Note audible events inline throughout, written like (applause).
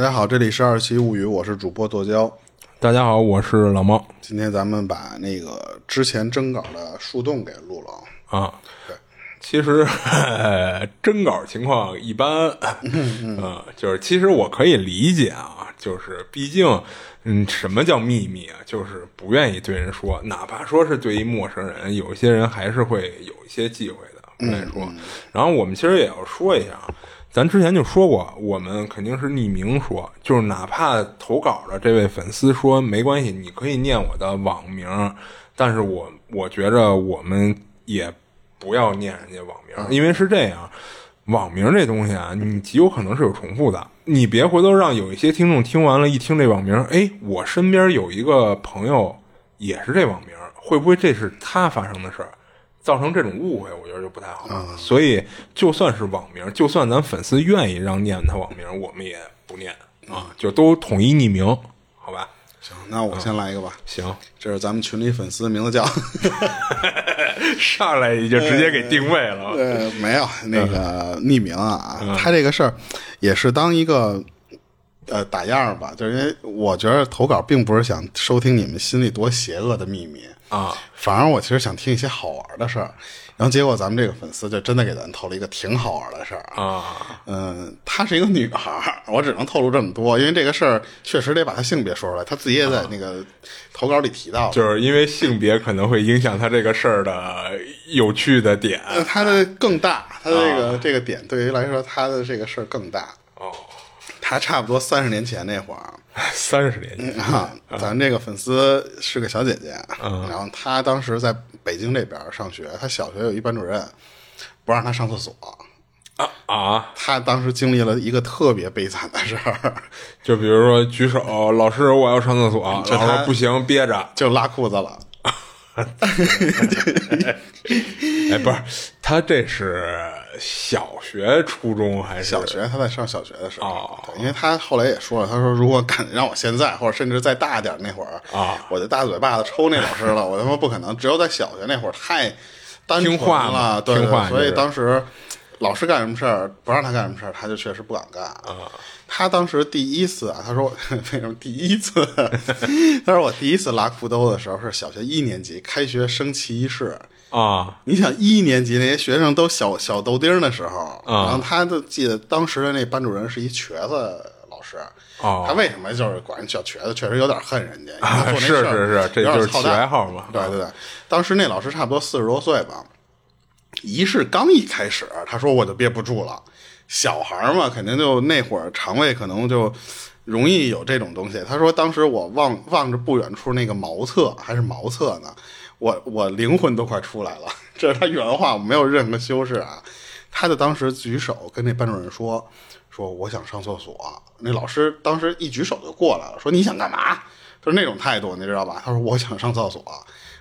大家好，这里是二七物语，我是主播剁椒。大家好，我是老猫今天咱们把那个之前征稿的树洞给录了。啊。对，其实 (laughs) 征稿情况一般，嗯，就是其实我可以理解啊，就是毕竟，嗯，什么叫秘密啊？就是不愿意对人说，哪怕说是对于陌生人，有些人还是会有一些忌讳的，不愿意说。然后我们其实也要说一下啊，咱之前就说过，我们肯定是匿名说，就是哪怕投稿的这位粉丝说没关系，你可以念我的网名，但是我我觉着我们也不要念人家网名，因为是这样，网名这东西啊，你极有可能是有重复的，你别回头让有一些听众听完了，一听这网名，哎，我身边有一个朋友也是这网名，会不会这是他发生的事儿？造成这种误会，我觉得就不太好。所以，就算是网名，就算咱粉丝愿意让念他网名，我们也不念啊，就都统一匿名，好吧？行，那我先来一个吧。行，这是咱们群里粉丝，名字叫 (laughs) (laughs) 上来就直接给定位了。呃，没有那个匿名啊。他这个事儿也是当一个呃打样吧，就是因为我觉得投稿并不是想收听你们心里多邪恶的秘密啊，反而我其实想听一些好玩的事儿。然后结果咱们这个粉丝就真的给咱投了一个挺好玩的事儿啊。嗯，她是一个女孩儿，我只能透露这么多，因为这个事儿确实得把她性别说出来。她自己也在那个投稿里提到了，就是因为性别可能会影响她这个事儿的有趣的点。呃她的更大，她的这个、这个点对于来说，她的这个事儿更大。哦，她差不多三十年前那会儿三十年前啊，咱这个粉丝是个小姐姐，然后她当时在北京这边上学，她小学有一班主任不让她上厕所。啊啊！她当时经历了一个特别悲惨的事儿，(laughs) 就比如说举手，老师我要上厕所，老师说不行，憋着。就拉裤子了。(laughs) 哎，不是，他这是小学、初中还是小学？他在上小学的时候，哦因为他后来也说了，他说如果敢让我现在，或者甚至再大点儿那会儿啊我就大嘴巴子抽那老师了，(laughs) 我他妈不可能。只有在小学那会儿太单纯听话了，对对听话所以当时老师干什么事儿不让他干什么事儿，他就确实不敢干。啊他当时第一次啊，他说 (laughs) 为什么第一次？(laughs) 他说我第一次拉裤兜的时候是小学一年级开学升旗仪式。啊你想一年级那些学生都小小豆丁儿的时候，啊然后他就记得当时的那班主任是一瘸子老师，哦他为什么就是管人叫瘸子？确实有点恨人家，(laughs) 是是是这就是起外号嘛对对对，当时那老师差不多四十多岁吧，仪式刚一开始，他说我就憋不住了，小孩儿嘛，肯定就那会儿肠胃可能就。容易有这种东西。他说，当时我望望着不远处那个茅厕，还是茅厕呢，我我灵魂都快出来了。这是他原话，没有任何修饰啊。他就当时举手跟那班主任说：“说我想上厕所。”那老师当时一举手就过来了，说：“你想干嘛？”就是那种态度，你知道吧？他说：“我想上厕所。”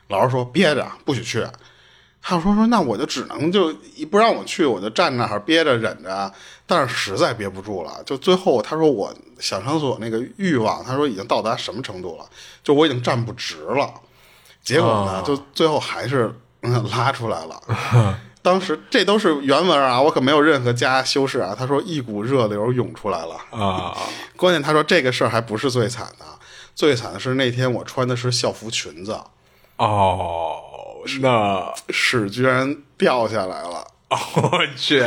老师说：“憋着，不许去。”他说：“说那我就只能就一不让我去，我就站那儿憋着忍着。但是实在憋不住了，就最后他说我想上厕所那个欲望，他说已经到达什么程度了？就我已经站不直了。结果呢，哦就最后还是嗯 (laughs) 拉出来了。当时这都是原文啊，我可没有任何加修饰啊。他说一股热流涌出来了。啊关键他说这个事儿还不是最惨的，最惨的是那天我穿的是校服裙子，哦，那屎居然掉下来了。(laughs) 我去，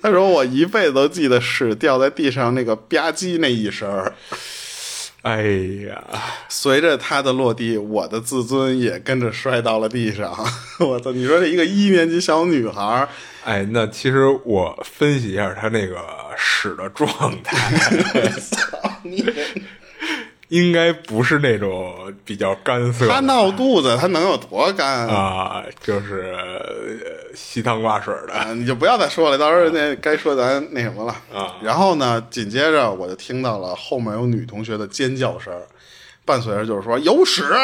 他说我一辈子都记得屎掉在地上那个吧唧那一声儿，哎呀，随着他的落地，我的自尊也跟着摔到了地上。(laughs) 我操！你说这一个一年级小女孩儿，哎，那其实我分析一下她那个屎的状态，(laughs) 应该不是那种比较干涩他，闹肚子，他能有多干啊？啊，就是呃稀汤挂水的，啊，你就不要再说了，到时候那该说咱那什么了啊。然后呢，紧接着我就听到了后面有女同学的尖叫声，伴随着就是说有屎。(laughs)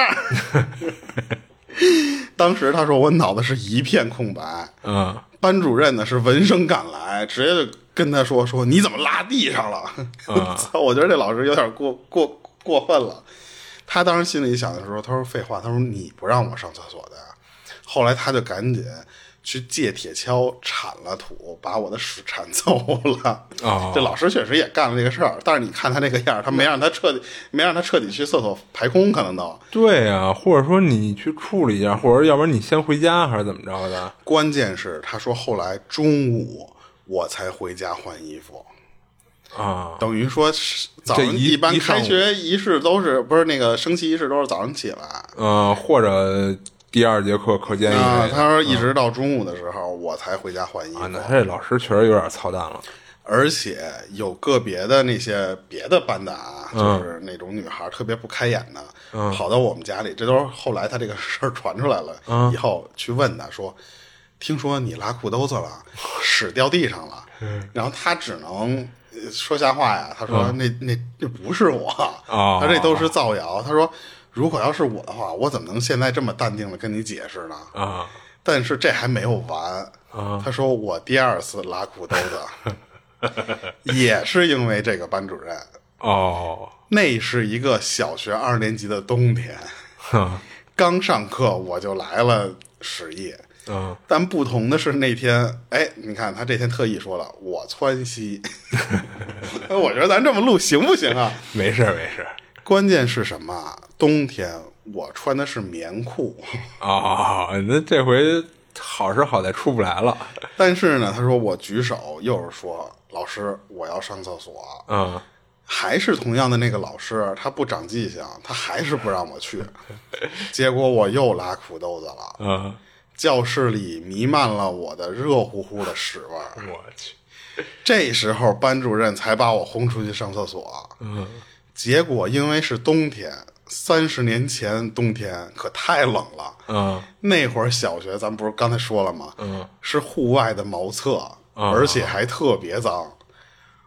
当时他说我脑子是一片空白，嗯班主任呢是闻声赶来，直接就跟他说说你怎么拉地上了？啊 (laughs) 操！我觉得这老师有点过过过分了。他当时心里想的时候，他说废话，他说你不让我上厕所的。后来他就赶紧去借铁锹铲了土，把我的屎铲走了。哦这老师确实也干了这个事儿，但是你看他那个样儿，他没让他彻底，没让他彻底去厕所排空，可能都。对呀、或者说你去处理一下，或者要不然你先回家还是怎么着的？关键是他说后来中午我才回家换衣服，啊，等于说是早上这一一般开学仪式都是不是那个升旗仪式都是早上起来。嗯、或者第二节课课间一啊，他说一直到中午的时候，我才回家换衣服。啊，那他这老师确实有点操蛋了。而且有个别的那些别的班的啊，嗯就是那种女孩特别不开眼的，跑到我们家里，这都是后来他这个事儿传出来了、嗯以后去问他说，听说你拉裤兜子了，屎掉地上了，嗯然后他只能呃说瞎话呀，他说、那那那不是我，哦 (laughs) 他这都是造谣，他说如果要是我的话，我怎么能现在这么淡定的跟你解释呢？啊但是这还没有完，啊他说我第二次拉裤兜子，也是因为这个班主任。哦，(laughs) 那是一个小学二年级的冬天，刚上课我就来了屎意。嗯但不同的是那天，哎，你看他这天特意说了，我窜稀。(laughs) 我觉得咱这么录行不行啊？没事没事关键是什么啊？冬天我穿的是棉裤，啊，那这回好是好在出不来了。但是呢，他说我举手，又是说老师我要上厕所，嗯还是同样的那个老师，他不长记性，他还是不让我去。结果我又拉裤兜子了，嗯，教室里弥漫了我的热乎乎的屎味儿。我去，这时候班主任才把我轰出去上厕所。嗯结果因为是冬天，三十年前冬天可太冷了。嗯那会儿小学，咱不是刚才说了吗？嗯，是户外的茅厕，而且还特别脏。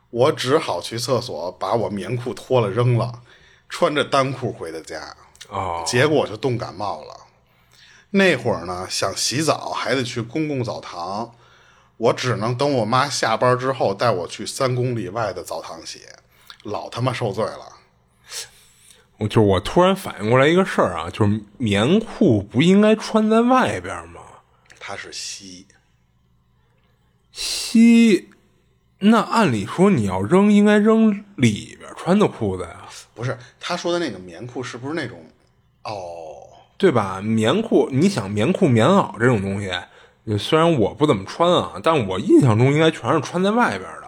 我只好去厕所把我棉裤脱了扔了，穿着单裤回的家。哦结果我就冻感冒了。那会儿呢，想洗澡还得去公共澡堂，我只能等我妈下班之后带我去三公里外的澡堂洗，老他妈受罪了。我就我突然反应过来一个事儿啊，就是棉裤不应该穿在外边吗？它是稀，西，那按理说你要扔，应该扔里边穿的裤子呀，不是他说的那个棉裤，是不是那种？哦，对吧？棉裤，你想棉裤、棉袄这种东西，虽然我不怎么穿啊，但我印象中应该全是穿在外边的。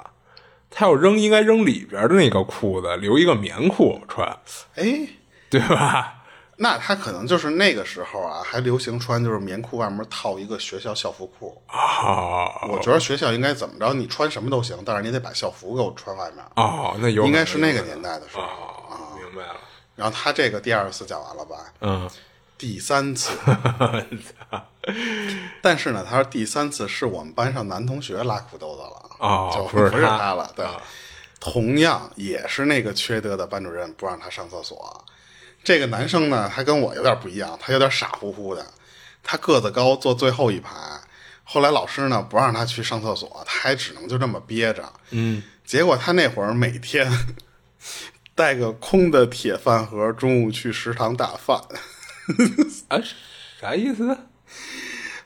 他要扔，应该扔里边的那个裤子，留一个棉裤穿，哎，对吧？(laughs) 那他可能就是那个时候啊，还流行穿就是棉裤外面套一个学校校服裤。啊我觉得学校应该怎么着，你穿什么都行，但是你得把校服给我穿外面。哦，那有应该是那个年代的时候。哦，明白了。然后他这个第二次讲完了吧？嗯，第三次，(laughs) 但是呢，他说第三次是我们班上男同学拉裤兜子了，哦就不是他他了。对，同样也是那个缺德的班主任不让他上厕所。这个男生呢，他跟我有点不一样，他有点傻乎乎的，他个子高，坐最后一排。后来老师呢不让他去上厕所，他还只能就这么憋着。嗯，结果他那会儿每天带个空的铁饭盒，中午去食堂打饭。(laughs) 啊，啥意思？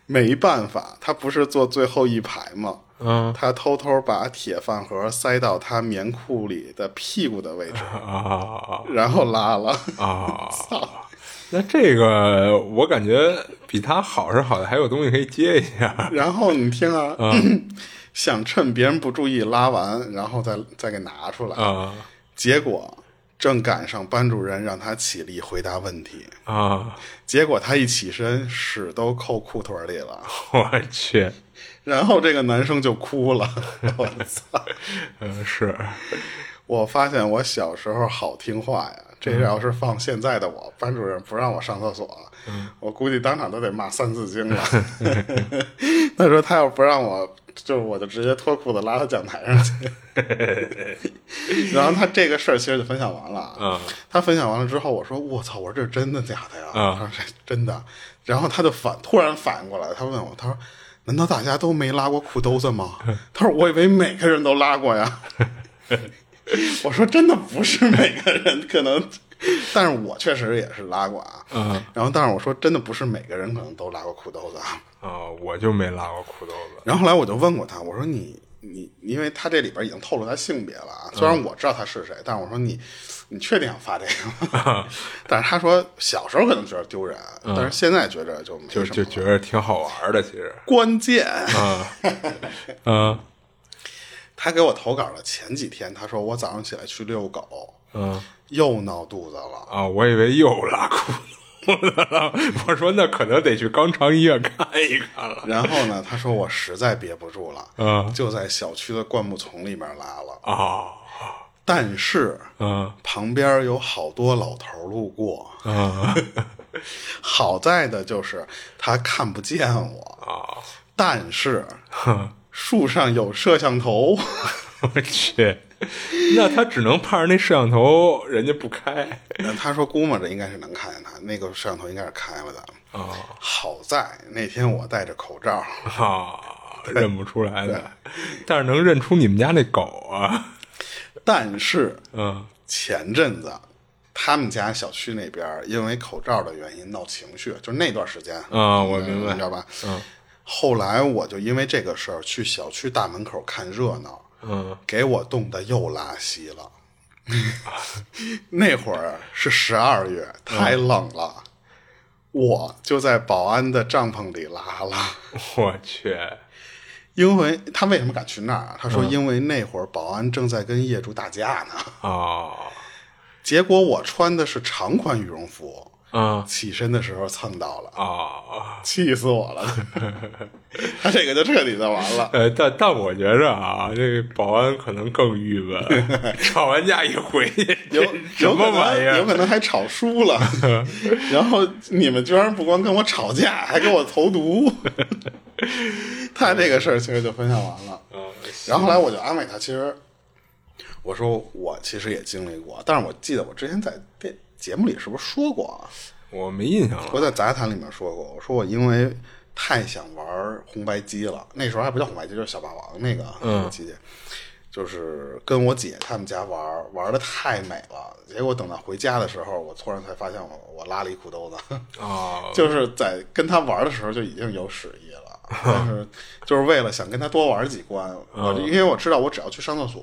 没办法，他不是坐最后一排吗？嗯他偷偷把铁饭盒塞到他棉裤里的屁股的位置，啊然后拉了。啊！(laughs) 操那这个我感觉比他好是好的，还有东西可以接一下。然后你听啊，想趁别人不注意拉完，然后再再给拿出来。啊结果正赶上班主任让他起立回答问题，啊！结果他一起身，屎都扣裤腿里了。(laughs) 我去，然后这个男生就哭了。(laughs) 我操！嗯，是我发现我小时候好听话呀，这要是放现在的我，班主任不让我上厕所，我估计当场都得骂《三字经》了。(laughs) 他说他要不让我，就我就直接脱裤子拉到讲台上去。(laughs) 然后他这个事儿其实就分享完了啊。嗯他分享完了之后，我说我操，我说这是真的假的呀？嗯他说这真的。然后他就反突然反应过来，他问我，他说。难道大家都没拉过裤兜子吗？(laughs) 他说：“我以为每个人都拉过呀。” (laughs) 我说真的不是每个人，可能 (laughs) 但是我确实也是拉过啊。嗯然后，但是我说真的不是每个人可能都拉过裤兜子啊。啊，我就没拉过裤兜子。然后后来我就问过他，我说你你，因为他这里边已经透露他性别了啊，虽然我知道他是谁，但是我说你你确定要发这个吗？(laughs) 但是他说小时候可能觉得丢人，但是现在觉着就没什么就就觉得挺好玩的，其实。关键。啊，(laughs) 嗯他给我投稿了前几天，他说我早上起来去遛狗，嗯又闹肚子了。啊，我以为又拉裤兜子了。(laughs) 我说那可能得去肛肠医院看一看了。然后呢，他说我实在憋不住了，嗯就在小区的灌木丛里面拉了。啊但是嗯旁边有好多老头路过，嗯 (laughs) 好在的就是他看不见我，啊！但是哼树上有摄像头，(laughs) 我去，(laughs) 那他只能盼着那摄像头人家不开他说估摸着应该是能看见他，那个摄像头应该是开了的。啊好在那天我戴着口罩，啊，(laughs) 认不出来的，但是能认出你们家那狗啊。但是嗯前阵子他们家小区那边因为口罩的原因闹情绪，就是那段时间啊，我明白你知。道吧？嗯后来我就因为这个事儿去小区大门口看热闹，嗯给我冻得又拉稀了。(laughs) 那会儿是十二月，太冷了，我就在保安的帐篷里拉了。我去，因为他为什么敢去那儿啊？他说，因为那会儿保安正在跟业主打架呢。啊结果我穿的是长款羽绒服，啊起身的时候蹭到了，啊！气死我了！(laughs) 他这个就彻底的完了。呃，但但我觉着啊，这个保安可能更郁闷，(laughs) 吵完架一回去，有 (laughs) 什么玩意儿？有可能还吵输了，然后你们居然不光跟我吵架，还给我投毒。他这个事儿其实就分享完了。嗯然后后来我就安慰他，其实我说我其实也经历过，但是我记得我之前在电节目里是不是说过啊？我没印象了。我在杂谈里面说过，我说我因为太想玩红白机了，那时候还不叫红白机，就是小霸王那个嗯机器，就是跟我姐他们家玩，玩的太美了。结果等到回家的时候，我突然才发现我我拉了一裤兜子，哦，(laughs) 就是在跟他玩的时候就已经有屎意了。(laughs) 但是就是为了想跟他多玩几关，我因为我知道我只要去上厕所，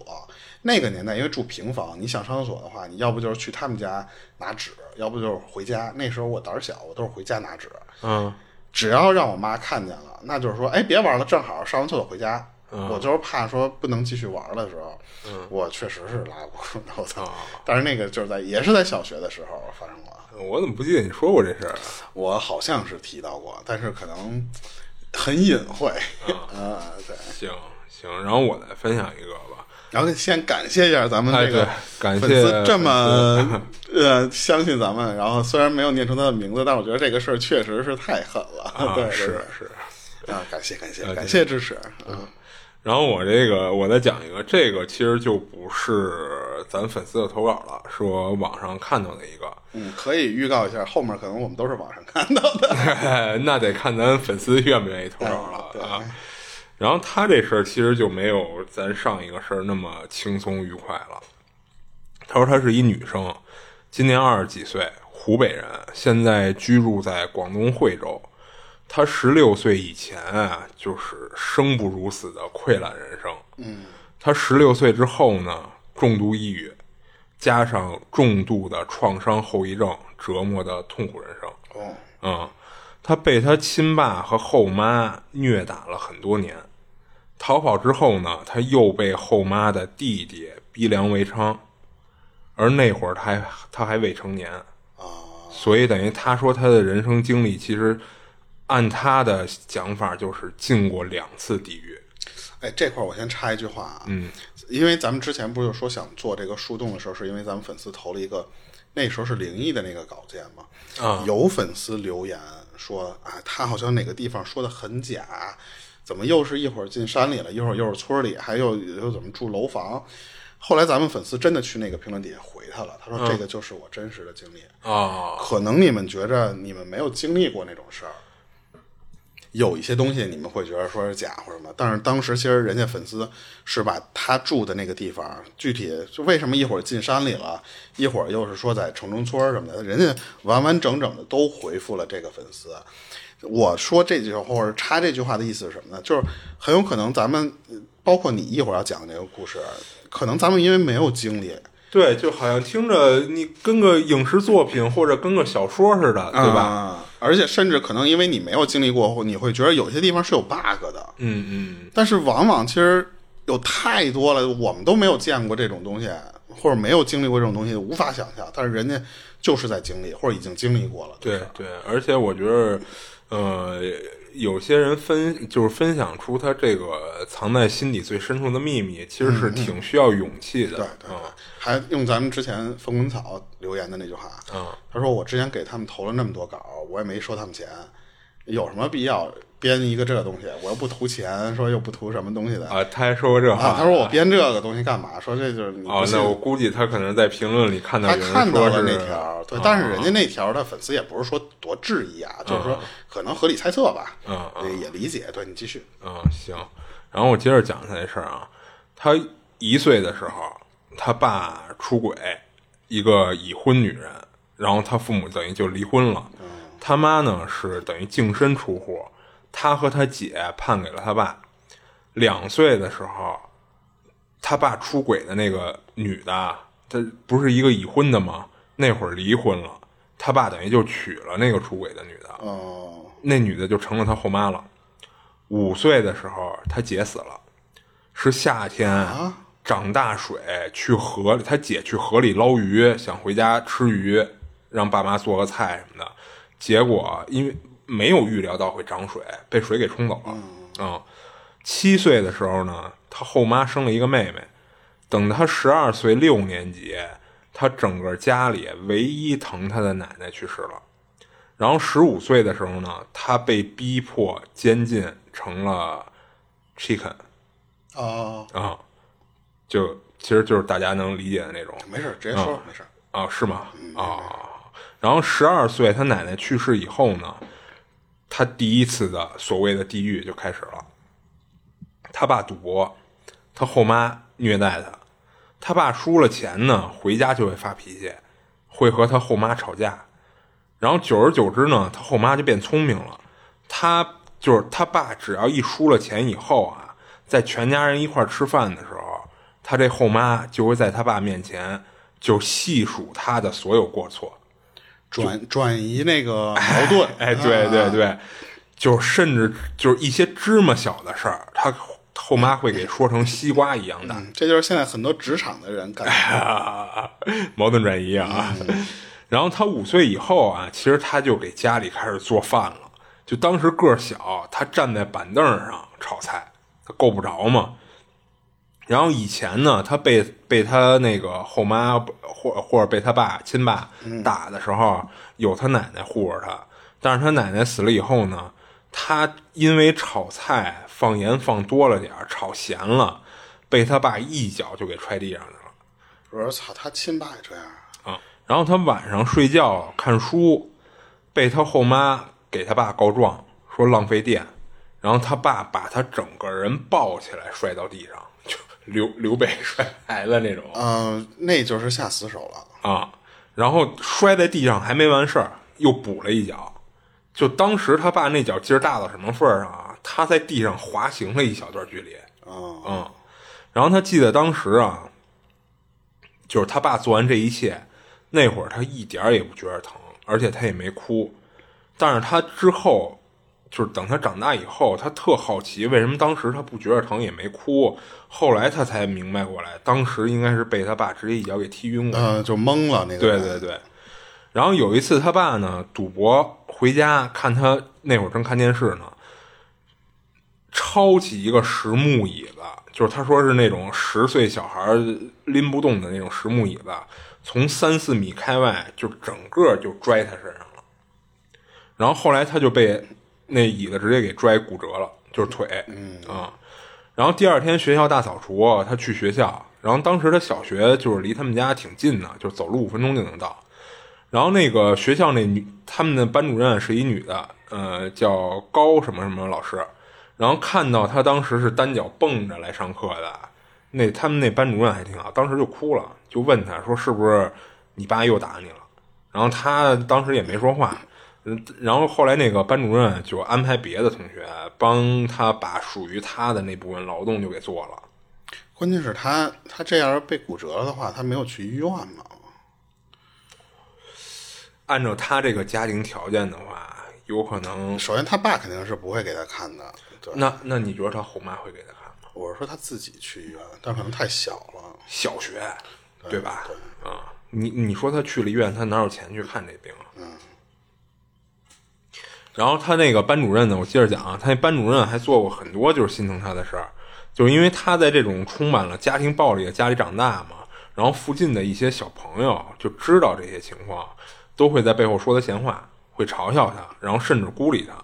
那个年代因为住平房，你想上厕所的话，你要不就是去他们家拿纸，要不就是回家。那时候我胆儿小，我都是回家拿纸。嗯只要让我妈看见了，那就是说，哎，别玩了，正好上完厕所回家。我就是怕说不能继续玩的时候，我确实是拉过裤兜子，(laughs) 但是那个就是在也是在小学的时候发生过。我怎么不记得你说过这事儿啊？我好像是提到过，但是可能很隐晦啊。(laughs) 对，行行，然后我再分享一个吧。然后先感谢一下咱们哎这个粉丝这么 (laughs) 呃相信咱们，然后虽然没有念出他的名字，但我觉得这个事儿确实是太狠了。啊，(laughs) 对，是对是。啊，感谢感谢感谢支持。啊然后我这个我再讲一个，这个其实就不是咱粉丝的投稿了，是我网上看到的一个。嗯，可以预告一下，后面可能我们都是网上看到的。(laughs) 那得看咱粉丝愿不愿意投稿了对啊。然后他这事儿其实就没有咱上一个事儿那么轻松愉快了。他说她是一女生，今年二十几岁，湖北人，现在居住在广东惠州。她十六岁以前啊，就是生不如死的溃烂人生。嗯，她十六岁之后呢，重度抑郁，加上重度的创伤后遗症，折磨的痛苦人生。哦，嗯，她被她亲爸和后妈虐打了很多年。逃跑之后呢，他又被后妈的弟弟逼良为娼，而那会儿他还他还未成年啊，所以等于他说他的人生经历，其实按他的讲法就是进过两次地狱。哎，这块儿我先插一句话啊，嗯，因为咱们之前不是说想做这个树洞的时候，是因为咱们粉丝投了一个那时候是灵异的那个稿件嘛，啊有粉丝留言说啊，他好像哪个地方说的很假，怎么又是一会儿进山里了，一会儿又是村里，还有又怎么住楼房。后来咱们粉丝真的去那个评论底下回他了，他说这个就是我真实的经历。啊可能你们觉着你们没有经历过那种事儿，有一些东西你们会觉得说是假或者什么，但是当时其实人家粉丝是把他住的那个地方，具体就为什么一会儿进山里了，一会儿又是说在城中村什么的，人家完完整整的都回复了这个粉丝。我说这句话或者插这句话的意思是什么呢？就是很有可能咱们，包括你一会儿要讲的那个故事，可能咱们因为没有经历，对，就好像听着你跟个影视作品或者跟个小说似的，对吧？啊而且甚至可能因为你没有经历过，你会觉得有些地方是有 bug 的。嗯嗯，但是往往其实有太多了，我们都没有见过这种东西，或者没有经历过这种东西，无法想象。但是人家就是在经历，或者已经经历过了。对对，而且我觉得，呃，有些人分就是分享出他这个藏在心底最深处的秘密，其实是挺需要勇气的。对对，还用咱们之前风滚草留言的那句话，嗯，他说我之前给他们投了那么多稿，我也没收他们钱，有什么必要编一个这个东西？我又不图钱，说又不图什么东西的啊，他还说过这话。啊，他说我编这个东西干嘛？说这就是你哦，那我估计他可能在评论里看到他看到了那条，对，啊但是人家那条的粉丝也不是说多质疑啊，就是说可能合理猜测吧，嗯也也理解。对你继续，嗯，行。然后我接着讲他这事儿啊，他一岁的时候，他爸出轨，一个已婚女人，然后他父母等于就离婚了。他妈呢是等于净身出户，他和他姐判给了他爸。两岁的时候，他爸出轨的那个女的，她不是一个已婚的吗？那会儿离婚了，他爸等于就娶了那个出轨的女的。哦，那女的就成了他后妈了。五岁的时候，他姐死了，是夏天涨大水去河里，他姐去河里捞鱼，想回家吃鱼，让爸妈做个菜什么的。结果因为没有预料到会涨水，被水给冲走了。嗯，七岁的时候呢，他后妈生了一个妹妹。等他十二岁六年级，他整个家里唯一疼他的奶奶去世了。然后十五岁的时候呢，他被逼迫监禁成了 chicken 哦，啊，就其实就是大家能理解的那种没事，直接说，没事。啊，是吗？啊，然后十二岁他奶奶去世以后呢，他第一次的所谓的地狱就开始了。他爸赌博，他后妈虐待他，他爸输了钱呢，回家就会发脾气，会和他后妈吵架。然后久而久之呢，他后妈就变聪明了。他就是他爸，只要一输了钱以后啊，在全家人一块吃饭的时候，他这后妈就会在他爸面前就细数他的所有过错。转转移那个 (laughs) 矛盾，哎，对对啊，对，就是甚至就是一些芝麻小的事儿，他后妈会给说成西瓜一样的。嗯这就是现在很多职场的人干的。啊，(laughs) 矛盾转移啊。(laughs) 然后他五岁以后啊，其实他就给家里开始做饭了。就当时个儿小，他站在板凳上炒菜，他够不着嘛。然后以前呢，他被被他那个后妈或或者被他爸亲爸打的时候，有他奶奶护着他。但是他奶奶死了以后呢，他因为炒菜放盐放多了点儿，炒咸了，被他爸一脚就给踹地上去了。我说操，他亲爸也这样啊？啊，然后他晚上睡觉看书，被他后妈给他爸告状，说浪费电，然后他爸把他整个人抱起来摔到地上，就刘刘备摔孩子那种嗯，那就是下死手了。啊，然后摔在地上还没完事儿，又补了一脚，就当时他爸那脚劲儿大到什么份儿上啊？他在地上滑行了一小段距离，哦，嗯，然后他记得当时啊，就是他爸做完这一切，那会儿他一点儿也不觉得疼，而且他也没哭。但是他之后，就是等他长大以后，他特好奇为什么当时他不觉得疼也没哭。后来他才明白过来，当时应该是被他爸直接一脚给踢晕过就懵了那个。对对，对。然后有一次他爸呢赌博回家看他那会儿正看电视呢，抄起一个实木椅子，就是他说是那种十岁小孩拎不动的那种实木椅子，从三四米开外就整个就拽他身上了。然后后来他就被那椅子直接给拽骨折了，就是腿，嗯啊。然后第二天学校大扫除，他去学校，然后当时他小学就是离他们家挺近的，就是走路五分钟就能到。然后那个学校那女，他们的班主任是一女的，呃，叫高什么什么老师，然后看到他当时是单脚蹦着来上课的，那他们那班主任还挺好，当时就哭了，就问他说是不是你爸又打你了？然后他当时也没说话，嗯，然后后来那个班主任就安排别的同学帮他把属于他的那部分劳动就给做了。关键是他他这样被骨折了的话，他没有去医院嘛？按照他这个家庭条件的话，有可能。首先，他爸肯定是不会给他看的。对，那那你觉得他后妈会给他看吗？我是说他自己去医院，但可能太小了。小学，对吧？啊，你你说他去了医院，他哪有钱去看这病啊？嗯。然后他那个班主任呢，我接着讲啊，他那班主任还做过很多就是心疼他的事儿，就是因为他在这种充满了家庭暴力的家里长大嘛，然后附近的一些小朋友就知道这些情况。都会在背后说他闲话，会嘲笑他，然后甚至孤立他。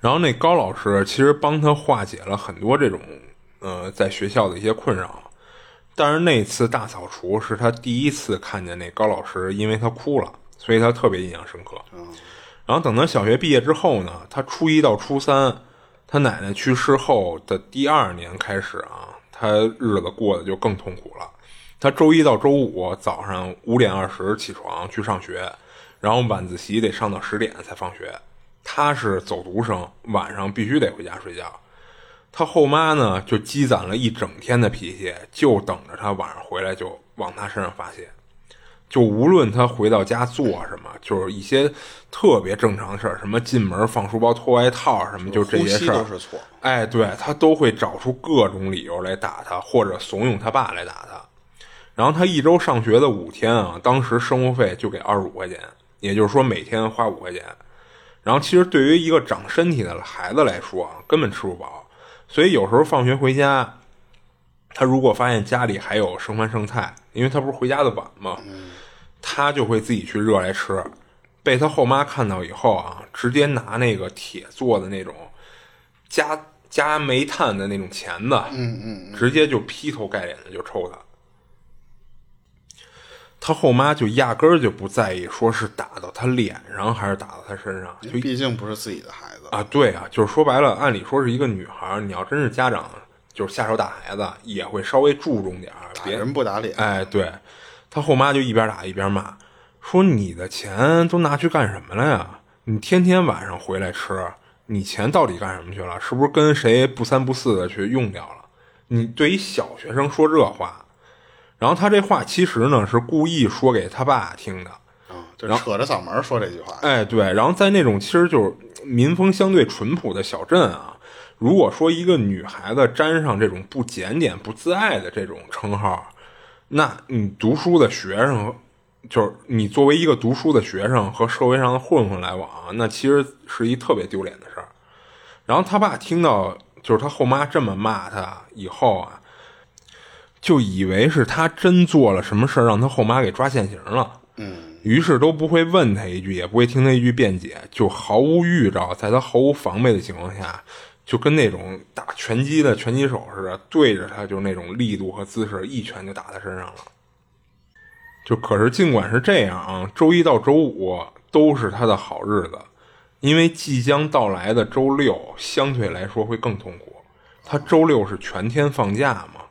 然后那高老师其实帮他化解了很多这种呃在学校的一些困扰。但是那次大扫除是他第一次看见那高老师，因为他哭了，所以他特别印象深刻。然后等他小学毕业之后呢，他初一到初三，他奶奶去世后的第二年开始啊，他日子过得就更痛苦了。他周一到周五早上五点二十起床去上学，然后晚自习得上到十点才放学。他是走读生，晚上必须得回家睡觉。他后妈呢，就积攒了一整天的脾气，就等着他晚上回来就往他身上发泄。就无论他回到家做什么，就是一些特别正常的事儿，什么进门放书包、脱外套什么，就这些事儿。哎，对他都会找出各种理由来打他，或者怂恿他爸来打他。然后他一周上学的五天啊，当时生活费就给二十五块钱，也就是说每天花五块钱。然后其实对于一个长身体的孩子来说啊，根本吃不饱。所以有时候放学回家，他如果发现家里还有剩饭剩菜，因为他不是回家的晚嘛，他就会自己去热来吃。被他后妈看到以后啊，直接拿那个铁做的那种加加煤炭的那种钳子，嗯嗯，直接就劈头盖脸的就抽他。他后妈就压根儿就不在意，说是打到他脸上还是打到他身上，就毕竟不是自己的孩子啊。对啊，就是说白了，按理说是一个女孩，你要真是家长，就是下手打孩子，也会稍微注重点儿，打人不打脸。哎，对他后妈就一边打一边骂，说你的钱都拿去干什么了呀？你天天晚上回来吃，你钱到底干什么去了？是不是跟谁不三不四的去用掉了？你对于小学生说这话。然后他这话其实呢是故意说给他爸听的，啊，就扯着嗓门说这句话。哎，对。然后在那种其实就是民风相对淳朴的小镇啊，如果说一个女孩子沾上这种不检点、不自爱的这种称号，那你读书的学生，就是你作为一个读书的学生和社会上的混混来往，那其实是一特别丢脸的事儿。然后他爸听到就是他后妈这么骂他以后啊。就以为是他真做了什么事儿，让他后妈给抓现行了。嗯，于是都不会问他一句，也不会听他一句辩解，就毫无预兆，在他毫无防备的情况下，就跟那种打拳击的拳击手似的，对着他就那种力度和姿势，一拳就打他身上了。就可是尽管是这样啊，周一到周五都是他的好日子，因为即将到来的周六相对来说会更痛苦。他周六是全天放假嘛。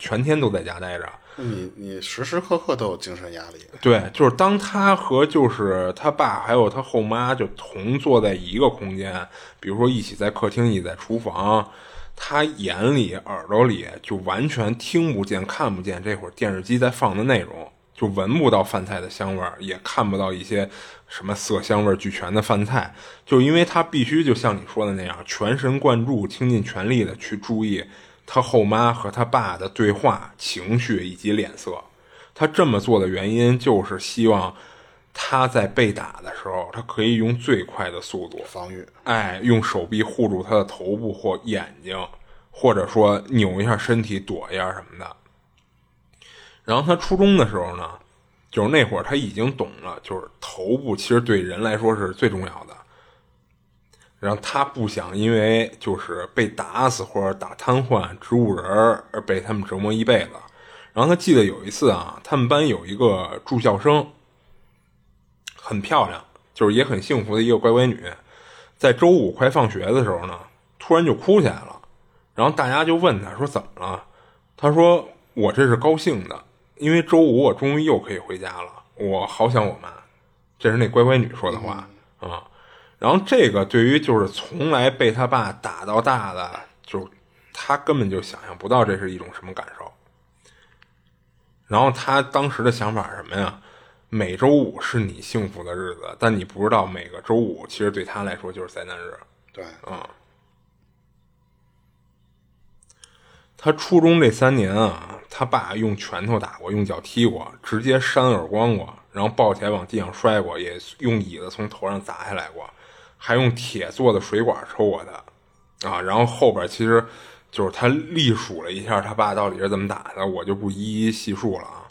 全天都在家待着，你你时时刻刻都有精神压力。对，就是当他和就是他爸还有他后妈就同坐在一个空间，比如说一起在客厅，一起在厨房，他眼里耳朵里就完全听不见、看不见这会儿电视机在放的内容，就闻不到饭菜的香味儿，也看不到一些什么色香味俱全的饭菜，就因为他必须就像你说的那样，全神贯注、倾尽全力的去注意。他后妈和他爸的对话、情绪以及脸色，他这么做的原因就是希望他在被打的时候，他可以用最快的速度防御。哎，用手臂护住他的头部或眼睛，或者说扭一下身体躲一下什么的。然后他初中的时候呢，就是那会儿他已经懂了，就是头部其实对人来说是最重要的。然后他不想因为就是被打死或者打瘫痪、植物人而被他们折磨一辈子。然后他记得有一次啊，他们班有一个住校生，很漂亮，就是也很幸福的一个乖乖女，在周五快放学的时候呢，突然就哭起来了。然后大家就问她说怎么了？她说我这是高兴的，因为周五我终于又可以回家了，我好想我妈。这是那乖乖女说的话啊。(laughs) 然后这个对于就是从来被他爸打到大的，就他根本就想象不到这是一种什么感受。然后他当时的想法是什么呀？每周五是你幸福的日子，但你不知道每个周五其实对他来说就是灾难日。对，嗯。他初中这三年啊，他爸用拳头打过，用脚踢过，直接扇耳光过，然后抱起来往地上摔过，也用椅子从头上砸下来过，还用铁做的水管抽我的，啊，然后后边其实就是他历数了一下他爸到底是怎么打的，我就不一一细数了啊。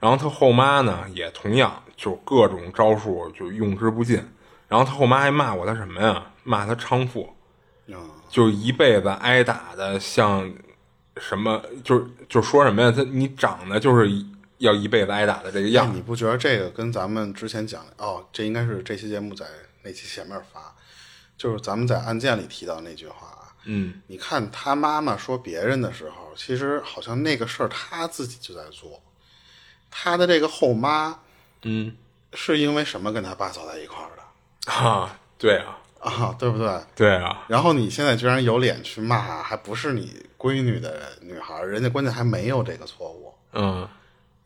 然后他后妈呢，也同样就各种招数就用之不尽。然后他后妈还骂过他什么呀？骂他娼妇，就一辈子挨打的像什么？就就说什么呀？他你长得就是要一辈子挨打的这个样。你不觉得这个跟咱们之前讲的哦？这应该是这期节目在那期前面发，就是咱们在案件里提到那句话啊。嗯，你看他妈妈说别人的时候，其实好像那个事儿他自己就在做。他的这个后妈，嗯，是因为什么跟他爸走在一块儿的？啊，对啊，啊，对不对？对啊。然后你现在居然有脸去骂，还不是你闺女的女孩，人家关键还没有这个错误。嗯，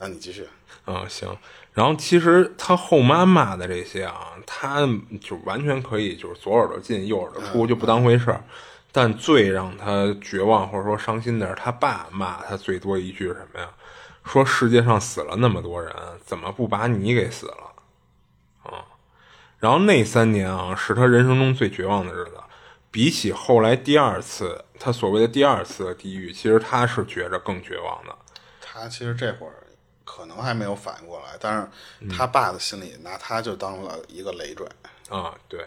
那你继续。嗯，行。然后其实他后妈骂的这些啊，他就完全可以就是左耳朵进右耳朵出，就不当回事儿。但最让他绝望或者说伤心的是，他爸骂他最多一句是什么呀？说世界上死了那么多人，怎么不把你给死了？啊，然后那三年啊，是他人生中最绝望的日子。比起后来第二次，他所谓的第二次的地狱，其实他是觉着更绝望的。他其实这会儿可能还没有反应过来，但是他爸的心里拿他就当了一个累赘。啊，对。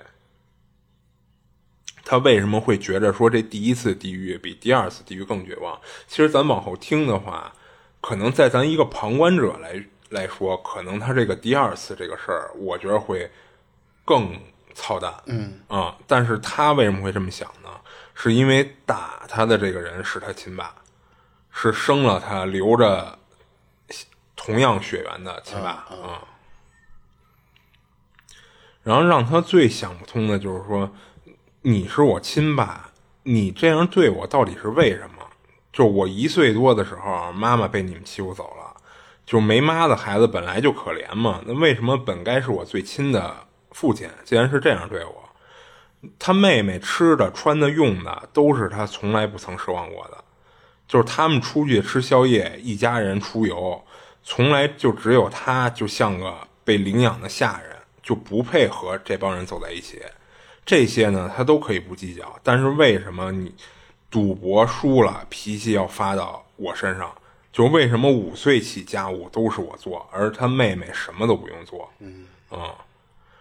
他为什么会觉着说这第一次地狱比第二次地狱更绝望？其实咱往后听的话。可能在咱一个旁观者来来说，可能他这个第二次这个事儿，我觉得会更操蛋。嗯啊，但是他为什么会这么想呢？是因为打他的这个人是他亲爸，是生了他留着同样血缘的亲爸啊。然后让他最想不通的就是说，你是我亲爸，你这样对我到底是为什么？就我一岁多的时候，妈妈被你们欺负走了。就没妈的孩子本来就可怜嘛，那为什么本该是我最亲的父亲，竟然是这样对我？他妹妹吃的、穿的、用的，都是他从来不曾奢望过的。就是他们出去吃宵夜，一家人出游，从来就只有他，就像个被领养的下人，就不配和这帮人走在一起。这些呢，他都可以不计较，但是为什么你？赌博输了，脾气要发到我身上。就为什么五岁起家务都是我做，而他妹妹什么都不用做？嗯啊，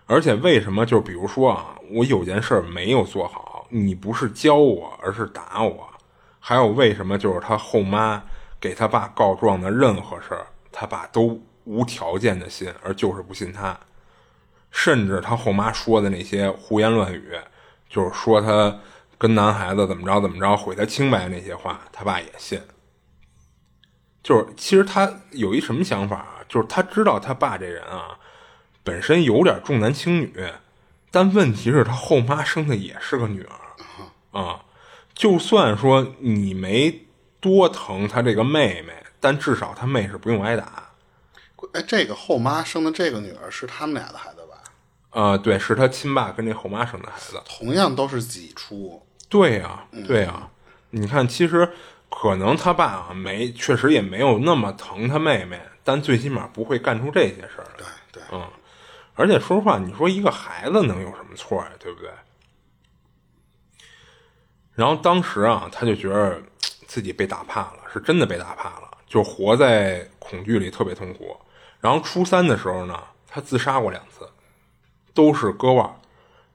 而且为什么？就比如说啊，我有件事没有做好，你不是教我，而是打我。还有为什么？就是他后妈给他爸告状的任何事儿，他爸都无条件的信，而就是不信他。甚至他后妈说的那些胡言乱语，就是说他。跟男孩子怎么着怎么着毁他清白那些话，他爸也信。就是其实他有一什么想法啊？就是他知道他爸这人啊，本身有点重男轻女，但问题是，他后妈生的也是个女儿啊。就算说你没多疼他这个妹妹，但至少他妹是不用挨打。哎，这个后妈生的这个女儿是他们俩的孩子吧？啊，对，是他亲爸跟这后妈生的孩子，同样都是己出。对呀，对呀，你看，其实可能他爸啊没，确实也没有那么疼他妹妹，但最起码不会干出这些事儿来。对对，嗯，而且说实话，你说一个孩子能有什么错呀？对不对？然后当时啊，他就觉得自己被打怕了，是真的被打怕了，就活在恐惧里，特别痛苦。然后初三的时候呢，他自杀过两次，都是割腕。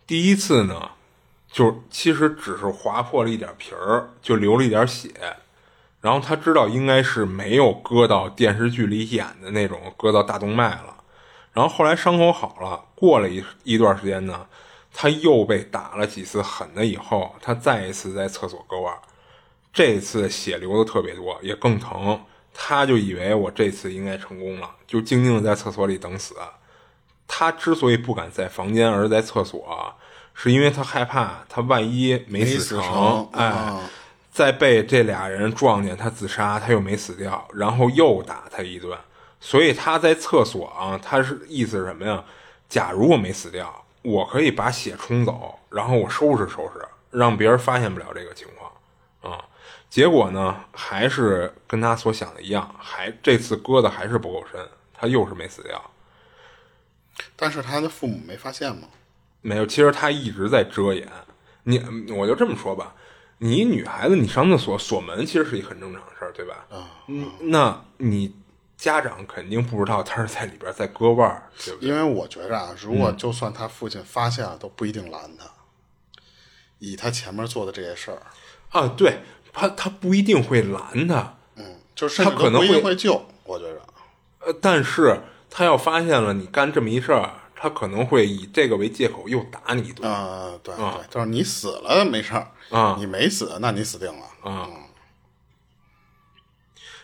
第一次呢。就其实只是划破了一点皮儿，就流了一点血，然后他知道应该是没有割到电视剧里演的那种割到大动脉了，然后后来伤口好了，过了一一段时间呢，他又被打了几次狠的，以后他再一次在厕所割腕，这次血流的特别多，也更疼。他就以为我这次应该成功了，就静静的在厕所里等死。他之所以不敢在房间，而在厕所，是因为他害怕他万一没死成，哎，再被这俩人撞见他自杀，他又没死掉，然后又打他一顿。所以他在厕所啊，他是意思是什么呀？假如我没死掉，我可以把血冲走，然后我收拾收拾，让别人发现不了这个情况啊。结果呢，还是跟他所想的一样，还这次割的还是不够深，他又是没死掉。但是他的父母没发现吗？没有，其实他一直在遮掩。你，我就这么说吧，你女孩子你上厕所锁门，其实是一很正常的事儿，对吧？啊，嗯，那你家长肯定不知道他是在里边在割腕儿，对不对？因为我觉着啊，如果就算他父亲发现了，都不一定拦他。以他前面做的这些事儿啊，对他他不一定会拦他，嗯，就是他可能会会救，我觉着。呃，但是他要发现了你干这么一事儿，他可能会以这个为借口又打你一顿啊，对对，就是你死了没事儿啊，你没死，那你死定了啊。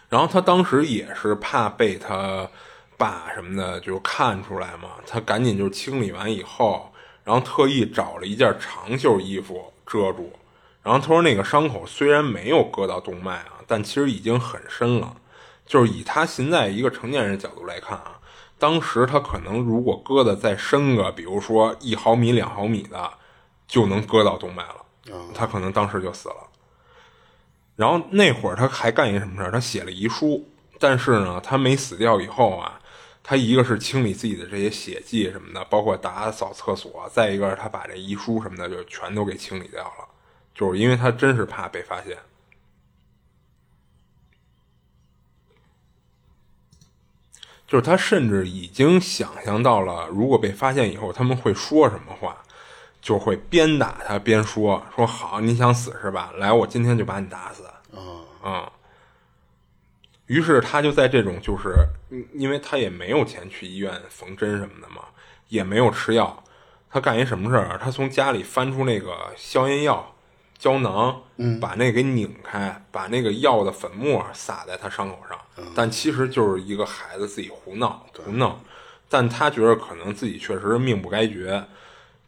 然后他当时也是怕被他爸什么的就看出来嘛，他赶紧就清理完以后。然后特意找了一件长袖衣服遮住，然后他说那个伤口虽然没有割到动脉啊，但其实已经很深了。就是以他现在一个成年人角度来看啊，当时他可能如果割的再深个，比如说一毫米、两毫米的，就能割到动脉了。他可能当时就死了。然后那会儿他还干一什么事儿？他写了遗书，但是呢，他没死掉以后啊。他一个是清理自己的这些血迹什么的，包括打扫厕所；再一个是他把这遗书什么的就全都给清理掉了，就是因为他真是怕被发现。就是他甚至已经想象到了，如果被发现以后他们会说什么话，就会边打他边说：“说好，你想死是吧？来，我今天就把你打死。”啊嗯。于是他就在这种，就是因为他也没有钱去医院缝针什么的嘛，也没有吃药，他干一什么事儿？他从家里翻出那个消炎药胶囊，嗯，把那给拧开，把那个药的粉末撒在他伤口上，但其实就是一个孩子自己胡闹胡闹，但他觉得可能自己确实命不该绝，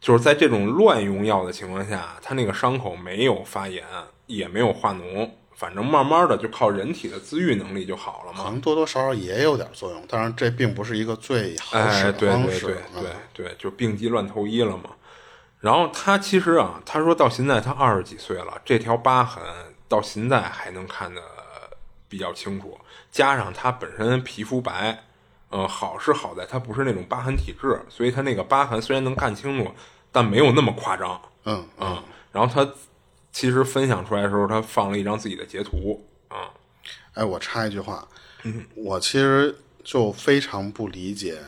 就是在这种乱用药的情况下，他那个伤口没有发炎，也没有化脓。反正慢慢的就靠人体的自愈能力就好了嘛，可能多多少少也有点作用，当然这并不是一个最好使的方式。对对对对对，就病急乱投医了嘛。然后他其实啊，他说到现在他二十几岁了，这条疤痕到现在还能看得比较清楚，加上他本身皮肤白，呃，好是好在他不是那种疤痕体质，所以他那个疤痕虽然能看清楚，但没有那么夸张。嗯嗯，然后他。其实分享出来的时候，他放了一张自己的截图啊。哎，我插一句话，我其实就非常不理解，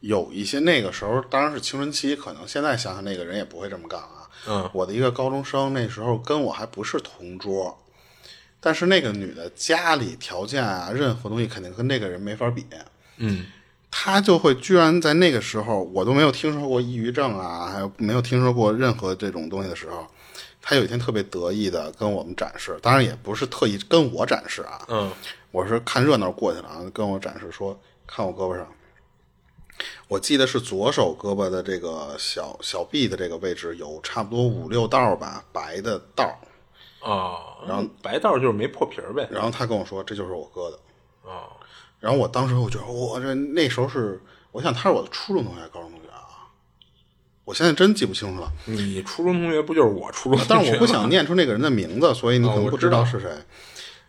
有一些那个时候当然是青春期，可能现在想想那个人也不会这么干啊。嗯，我的一个高中生那时候跟我还不是同桌，但是那个女的家里条件啊，任何东西肯定跟那个人没法比。嗯，她就会居然在那个时候，我都没有听说过抑郁症啊，还有没有听说过任何这种东西的时候。她有一天特别得意的跟我们展示，当然也不是特意跟我展示啊，嗯，我是看热闹过去了啊，跟我展示说，看我胳膊上，我记得是左手胳膊的这个小小臂的这个位置有差不多五六道吧，白的道啊，然后白道就是没破皮儿呗，然后他跟我说这就是我哥的啊，然后我当时我觉得我这那时候是，我想他是我的初中同学，高中同学啊。我现在真记不清楚了。你初中同学不就是我初中？但是我不想念出那个人的名字，所以你可能不知道是谁。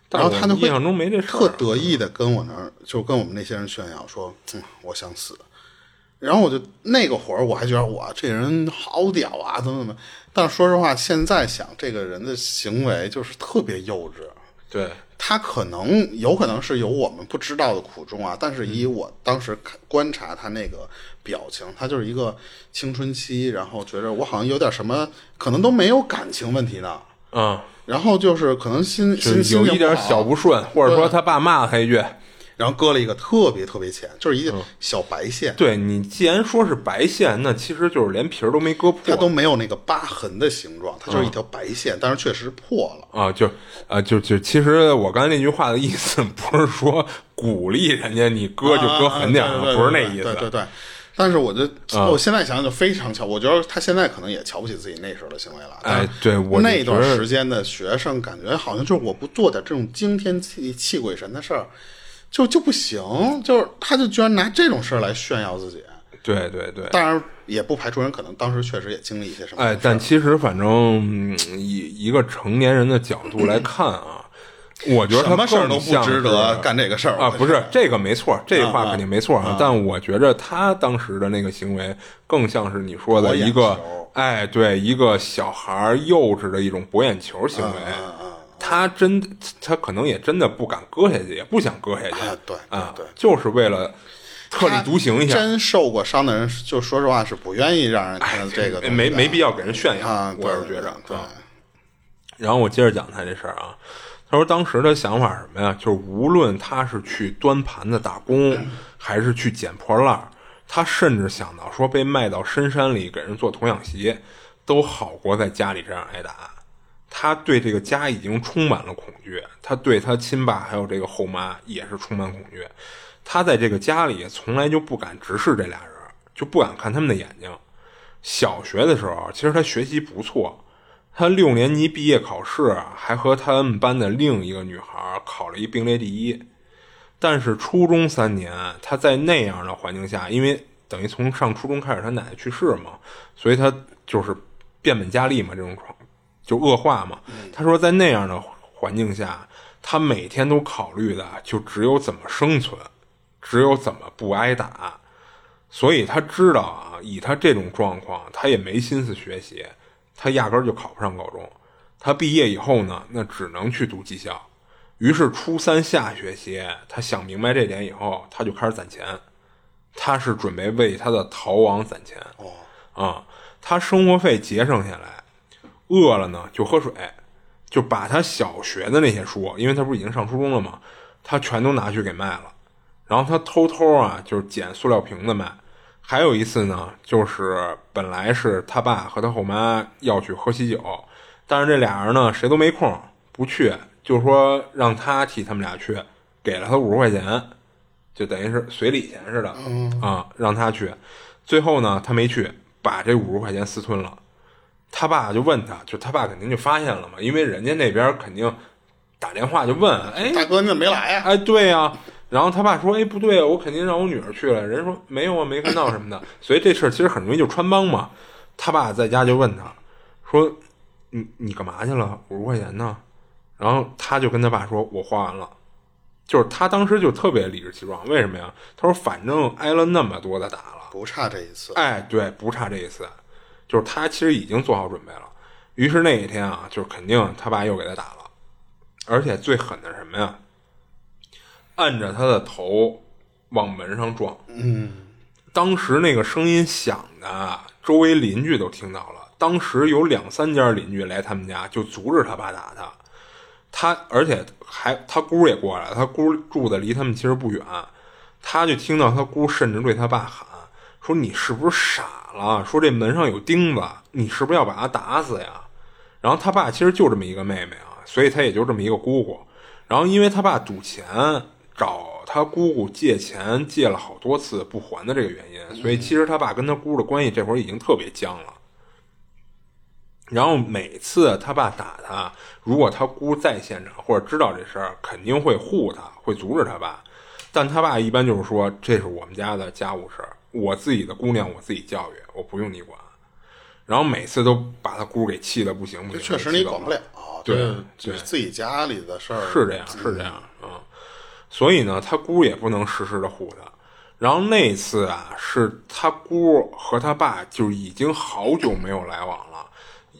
然后他就印象中没这事特得意的跟我那儿，就跟我们那些人炫耀说：“嗯，我想死。”然后我就那个会儿我还觉得哇，这人好屌啊，怎么怎么。但是说实话，现在想这个人的行为就是特别幼稚。对。他可能有可能是有我们不知道的苦衷啊，但是以我当时看观察他那个表情，他就是一个青春期，然后觉着我好像有点什么，可能都没有感情问题呢。嗯，然后就是可能心心有一点小不顺，或者说他爸骂他一句，然后割了一个特别特别浅，就是一个小白线，对你既然说是白线，那其实就是连皮儿都没割破，它都没有那个疤痕的形状，它就是一条白线，但是确实破了。啊，就啊，就就其实我刚才那句话的意思不是说鼓励人家你割就割狠点儿，不是那意思。对对对。但是我觉得，我现在想想就非常巧。我觉得他现在可能也瞧不起自己那时候的行为了。哎对我就那段时间的学生，感觉好像就是我不做点这种惊天泣泣鬼神的事儿，就就不行。就是他就居然拿这种事儿来炫耀自己。对对对，当然也不排除人可能当时确实也经历一些什么。哎，但其实反正嗯以一个成年人的角度来看啊，我觉得他什么事儿都不值得干这个事儿啊，不是这个没错，这话啊肯定没错啊。但我觉着他当时的那个行为，更像是你说的一个球，哎，对，一个小孩儿幼稚的一种博眼球行为。他真，他可能也真的不敢割下去，也不想割下去啊对对啊对就是为了特立独行一下，真受过伤的人，就说实话是不愿意让人看到这个没没必要给人炫耀，啊。我是觉着。对啊，然后我接着讲他这事儿啊，他说当时的想法什么呀？就是无论他是去端盘子打工，(clears throat) 还是去捡破烂儿，他甚至想到说被卖到深山里给人做童养媳，都好过在家里这样挨打。他对这个家已经充满了恐惧，他对他亲爸还有这个后妈也是充满恐惧。他在这个家里从来就不敢直视这俩人，就不敢看他们的眼睛。小学的时候，其实他学习不错，他六年级毕业考试还和他们班的另一个女孩考了一并列第一。但是初中三年，他在那样的环境下，因为等于从上初中开始，他奶奶去世嘛，所以他就是变本加厉嘛，这种状就恶化嘛。他说，在那样的环境下，他每天都考虑的就只有怎么生存，只有怎么不挨打。所以他知道啊，以他这种状况，他也没心思学习，他压根儿就考不上高中。他毕业以后呢，那只能去读技校。于是初三下学期，他想明白这点以后，他就开始攒钱。他是准备为他的逃亡攒钱。哦，啊、他生活费节省下来，饿了呢就喝水，就把他小学的那些书，因为他不是已经上初中了嘛，他全都拿去给卖了。然后他偷偷啊，就是捡塑料瓶子卖。还有一次呢，就是本来是他爸和他后妈要去喝喜酒，但是这俩人呢谁都没空，不去，就说让他替他们俩去，给了他五十块钱，就等于是随礼钱似的，啊，让他去。最后呢，他没去，把这五十块钱私吞了。他爸就问他，就他爸肯定就发现了嘛，因为人家那边肯定打电话就问，哎，大哥你怎么没来呀？哎，对呀、然后他爸说：“哎，不对啊，我肯定让我女儿去了。”人说：“没有啊，没看到什么的。(laughs) ”所以这事儿其实很容易就穿帮嘛。他爸在家就问他说：“你你干嘛去了？五十块钱呢？”然后他就跟他爸说：“我花完了。”就是他当时就特别理直气壮，为什么呀？他说：“反正挨了那么多的打了，不差这一次。哎，对，不差这一次，就是他其实已经做好准备了。于是那一天啊，就是肯定他爸又给他打了，而且最狠的是什么呀？按着他的头往门上撞。嗯，当时那个声音响的，周围邻居都听到了。当时有两三家邻居来他们家，就阻止他爸打他。他而且还他姑也过来了，他姑住的离他们其实不远，他就听到他姑甚至对他爸喊说：“你是不是傻了？说这门上有钉子，你是不是要把他打死呀？”然后他爸其实就这么一个妹妹啊，所以他也就这么一个姑姑。然后因为他爸赌钱找他姑姑借钱，借了好多次不还的这个原因，所以其实他爸跟他姑的关系这会儿已经特别僵了。然后每次他爸打他，如果他姑在现场或者知道这事儿，肯定会护他，会阻止他爸。但他爸一般就是说，这是我们家的家务事儿，我自己的姑娘我自己教育，我不用你管。然后每次都把他姑给气的不行不行，确实你管不了。对对这是自己家里的事儿。是这样，是这样啊、所以呢，他姑也不能时时的护他。然后那次啊，是他姑和他爸就已经好久没有来往了，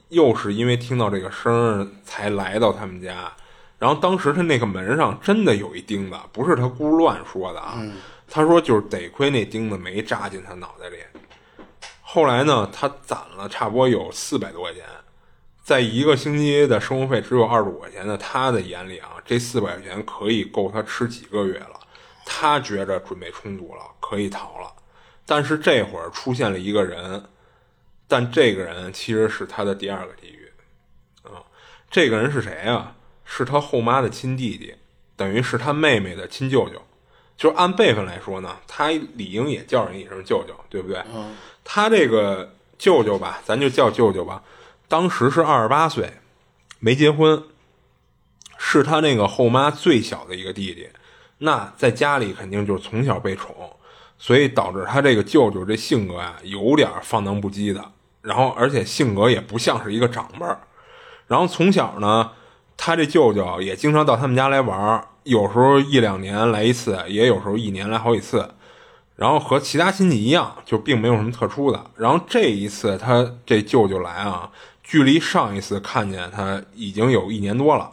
又是因为听到这个声儿才来到他们家。然后当时他那个门上真的有一钉子，不是他姑乱说的啊。他说就是得亏那钉子没扎进他脑袋里。后来呢，他攒了差不多有四百多块钱，在一个星期的生活费只有二十五块钱的他的眼里啊，这四百块钱可以够他吃几个月了。他觉着准备充足了，可以逃了。但是这会儿出现了一个人，但这个人其实是他的第二个地狱啊。这个人是谁啊？是他后妈的亲弟弟，等于是他妹妹的亲舅舅。就是按辈分来说呢，他理应也叫人一声舅舅，对不对？他这个舅舅吧，咱就叫舅舅吧。当时是二十八岁，没结婚，是他那个后妈最小的一个弟弟。那在家里肯定就是从小被宠，所以导致他这个舅舅这性格啊，有点放荡不羁的。然后而且性格也不像是一个长辈儿。然后从小呢，他这舅舅也经常到他们家来玩儿，有时候一两年来一次，也有时候一年来好几次。然后和其他亲戚一样，就并没有什么特殊的。然后这一次他这舅舅来啊，距离上一次看见他已经有一年多了。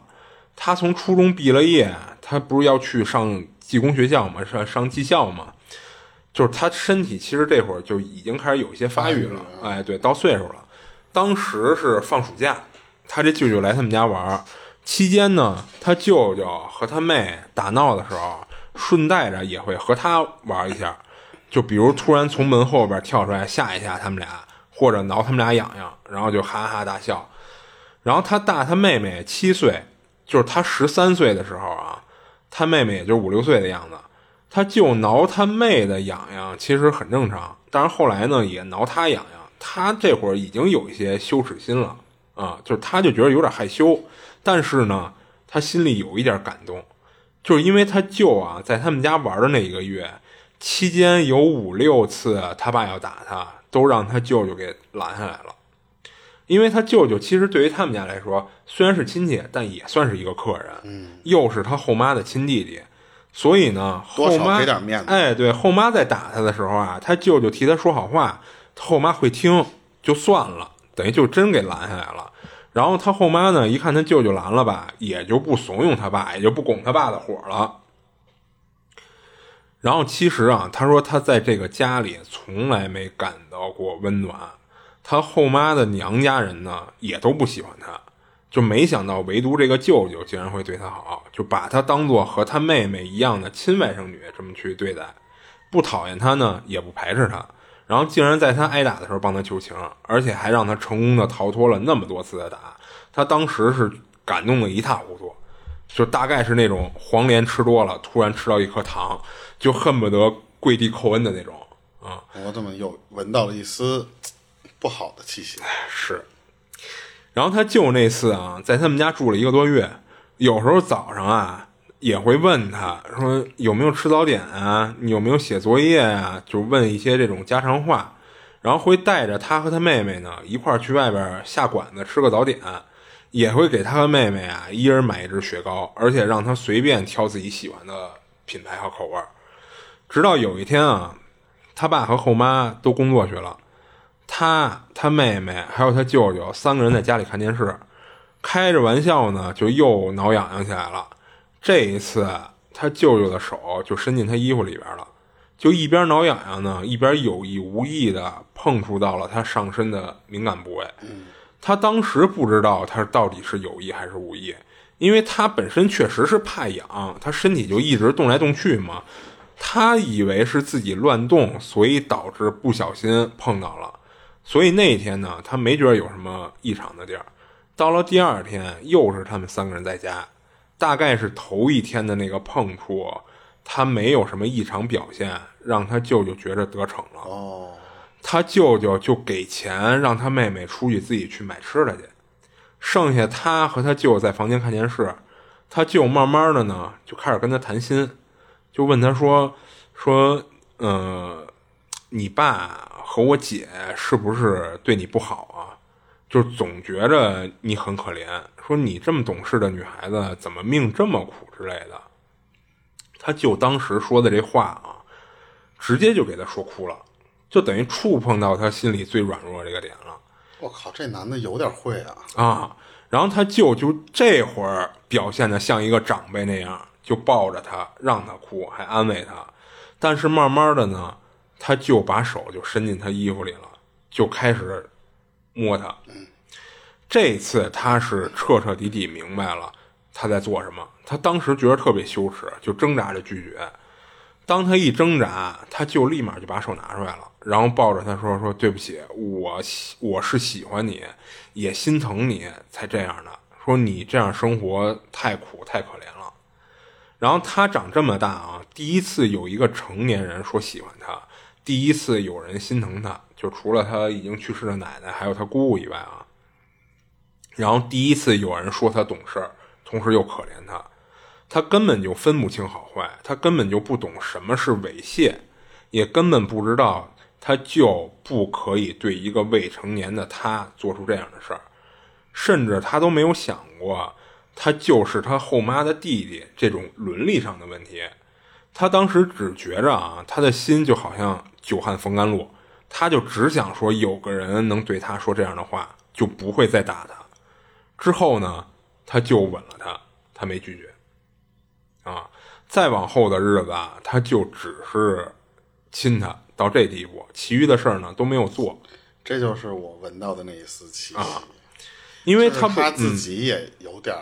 他从初中毕了业，他不是要去上技工学校嘛？上上技校嘛？就是他身体其实这会儿就已经开始有一些发育了。哎，对，到岁数了。当时是放暑假，他这舅舅来他们家玩儿期间呢，他舅舅和他妹打闹的时候，顺带着也会和他玩一下。就比如突然从门后边跳出来吓一吓他们俩，或者挠他们俩痒痒，然后就哈哈大笑。然后他大他妹妹七岁，就是他十三岁的时候啊，他妹妹也就五六岁的样子，他就挠他妹的痒痒，其实很正常。但是后来呢，也挠他痒痒，他这会儿已经有一些羞耻心了啊，就是他就觉得有点害羞，但是呢，他心里有一点感动，就是因为他舅啊，在他们家玩的那一个月。期间有五六次，他爸要打他，都让他舅舅给拦下来了。因为他舅舅其实对于他们家来说，虽然是亲戚，但也算是一个客人。嗯，又是他后妈的亲弟弟，所以呢，后妈给点面子。哎，对，后妈在打他的时候啊，他舅舅替他说好话，后妈会听，就算了，等于就真给拦下来了。然后他后妈呢，一看他舅舅拦了吧，也就不怂恿他爸，也就不拱他爸的火了。然后其实啊，他说他在这个家里从来没感到过温暖，他后妈的娘家人呢也都不喜欢他，就没想到唯独这个舅舅竟然会对他好，就把他当做和他妹妹一样的亲外甥女这么去对待，不讨厌他呢，也不排斥他，然后竟然在他挨打的时候帮他求情，而且还让他成功的逃脱了那么多次的打，他当时是感动的一塌糊涂。就大概是那种黄连吃多了，突然吃到一颗糖，就恨不得跪地叩恩的那种啊！我怎么又闻到了一丝不好的气息？是。然后他舅那次啊，在他们家住了一个多月，有时候早上啊也会问他说有没有吃早点啊，你有没有写作业啊，就问一些这种家常话，然后会带着他和他妹妹呢一块儿去外边下馆子吃个早点。也会给他和妹妹啊，一人买一支雪糕，而且让他随便挑自己喜欢的品牌和口味直到有一天啊，他爸和后妈都工作去了，他、他妹妹还有他舅舅三个人在家里看电视，开着玩笑呢，就又挠痒痒起来了。这一次，他舅舅的手就伸进他衣服里边了，就一边挠痒痒呢，一边有意无意的碰触到了他上身的敏感部位。他当时不知道他到底是有意还是无意，因为他本身确实是怕痒，他身体就一直动来动去嘛。他以为是自己乱动，所以导致不小心碰到了。所以那天呢，他没觉得有什么异常的地儿。到了第二天，又是他们三个人在家，大概是头一天的那个碰触，他没有什么异常表现，让他舅舅觉着得逞了。哦。他舅舅就给钱让他妹妹出去自己去买吃的去，剩下他和他舅在房间看电视。他舅慢慢的呢就开始跟他谈心，就问他说：“说，呃，你爸和我姐是不是对你不好啊？就总觉着你很可怜。说你这么懂事的女孩子，怎么命这么苦之类的。”他舅当时说的这话啊，直接就给他说哭了。就等于触碰到他心里最软弱这个点了。我靠，这男的有点会啊！啊，然后他舅就这会儿表现的像一个长辈那样，就抱着他让他哭，还安慰他。但是慢慢的呢，他就把手就伸进他衣服里了，就开始摸他。这次他是彻彻底底明白了他在做什么。他当时觉得特别羞耻，就挣扎着拒绝。当他一挣扎，他就立马就把手拿出来了，然后抱着他说：“说对不起，我我是喜欢你，也心疼你才这样的。说你这样生活太苦太可怜了。”然后他长这么大啊，第一次有一个成年人说喜欢他，第一次有人心疼他，就除了他已经去世的奶奶还有他姑姑以外啊。然后第一次有人说他懂事儿，同时又可怜他。他根本就分不清好坏，他根本就不懂什么是猥亵，也根本不知道他就不可以对一个未成年的他做出这样的事儿，甚至他都没有想过他就是他后妈的弟弟这种伦理上的问题。他当时只觉着啊，他的心就好像久旱逢甘露，他就只想说有个人能对他说这样的话，就不会再打他。之后呢，他就吻了他，他没拒绝。啊，再往后的日子啊，他就只是亲他到这地步，其余的事儿呢都没有做。这就是我闻到的那一丝气息，因为他他自己也有点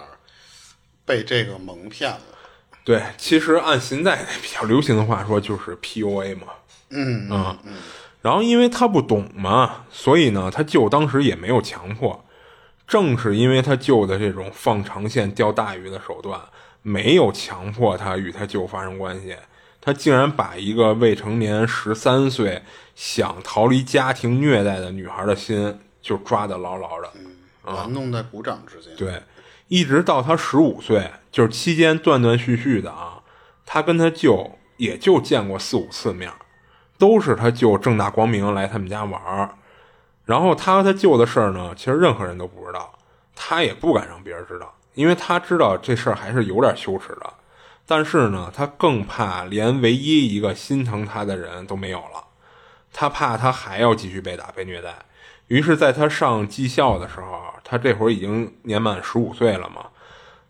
被这个蒙骗了。对，其实按现在比较流行的话说，就是 PUA 嘛。嗯嗯嗯。然后因为他不懂嘛，所以呢，他舅当时也没有强迫。正是因为他舅的这种放长线钓大鱼的手段。没有强迫他与他舅发生关系，他竟然把一个未成年十三岁想逃离家庭虐待的女孩的心就抓得牢牢的，啊弄在鼓掌之间。对，一直到他十五岁，就是期间断断续续的啊，他跟他舅也就见过四五次面，都是他舅正大光明来他们家玩然后他和他舅的事儿呢，其实任何人都不知道，他也不敢让别人知道。因为他知道这事儿还是有点羞耻的，但是呢，他更怕连唯一一个心疼他的人都没有了，他怕他还要继续被打被虐待。于是，在他上技校的时候，他这会儿已经年满十五岁了嘛，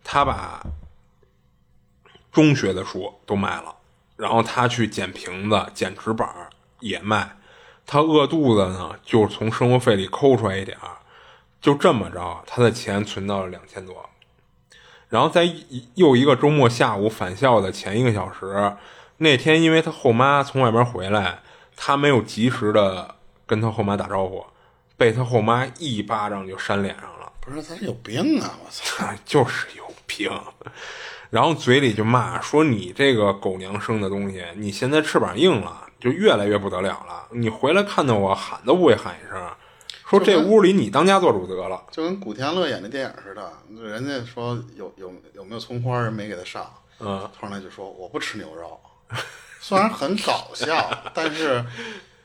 他把中学的书都卖了，然后他去捡瓶子、捡纸板也卖，他饿肚子呢，就从生活费里抠出来一点就这么着，他的钱存到了两千多。然后在又一个周末下午返校的前一个小时，那天因为他后妈从外边回来，他没有及时的跟他后妈打招呼，被他后妈一巴掌就扇脸上了。不是他有病啊！我操，(laughs) 就是有病。然后嘴里就骂说：“你这个狗娘生的东西，你现在翅膀硬了，就越来越不得了了。你回来看到我喊都不会喊一声。”说这屋里你当家做主得了，就跟古天乐演的电影似的。人家说有有有没有葱花，人没给他上。嗯，突然来就说我不吃牛肉，虽然很搞笑，但是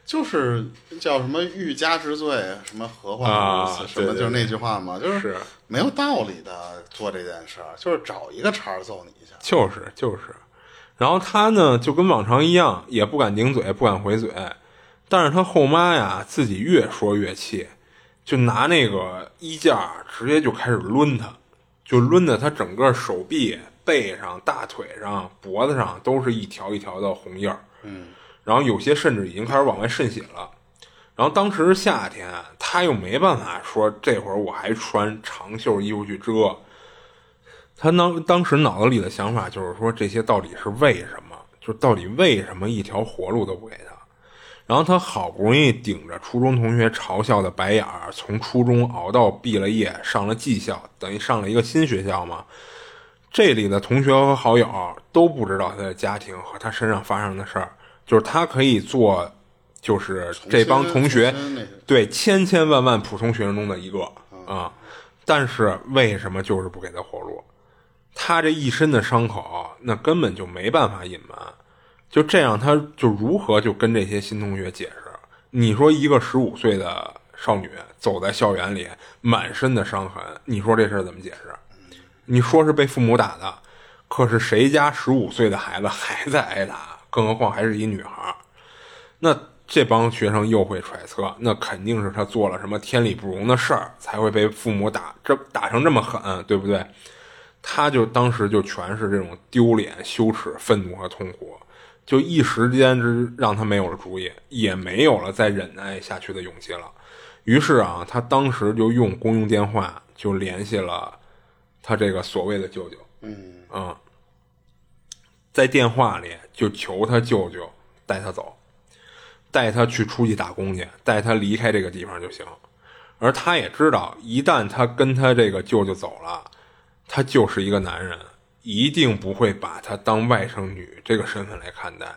就是叫什么欲加之罪，什么何患无辞，什么就是那句话嘛，就是没有道理的做这件事儿，就是找一个茬揍你一下。就是就是，然后他呢就跟往常一样，也不敢顶嘴，不敢回嘴。但是他后妈呀，自己越说越气，就拿那个衣架直接就开始抡他，就抡的他整个手臂、背上、大腿上、脖子上都是一条一条的红印儿。嗯，然后有些甚至已经开始往外渗血了。然后当时是夏天，他又没办法说这会儿我还穿长袖衣服去遮。他当当时脑子里的想法就是说，这些到底是为什么？就到底为什么一条活路都不给他？然后他好不容易顶着初中同学嘲笑的白眼儿，从初中熬到毕了业，上了技校，等于上了一个新学校嘛。这里的同学和好友都不知道他的家庭和他身上发生的事儿，就是他可以做，就是这帮同学对千千万万普通学生中的一个啊。但是为什么就是不给他活路？他这一身的伤口，那根本就没办法隐瞒。就这样，他就如何就跟这些新同学解释？你说一个十五岁的少女走在校园里，满身的伤痕，你说这事儿怎么解释？你说是被父母打的，可是谁家十五岁的孩子还在挨打？更何况还是一女孩？那这帮学生又会揣测，那肯定是他做了什么天理不容的事儿，才会被父母打，这打成这么狠，对不对？他就当时就全是这种丢脸、羞耻、愤怒和痛苦。就一时间之让他没有了主意，也没有了再忍耐下去的勇气了。于是啊，他当时就用公用电话就联系了他这个所谓的舅舅。嗯啊，在电话里就求他舅舅带他走，带他去出去打工去，带他离开这个地方就行。而他也知道，一旦他跟他这个舅舅走了，他就是一个男人，一定不会把他当外甥女这个身份来看待，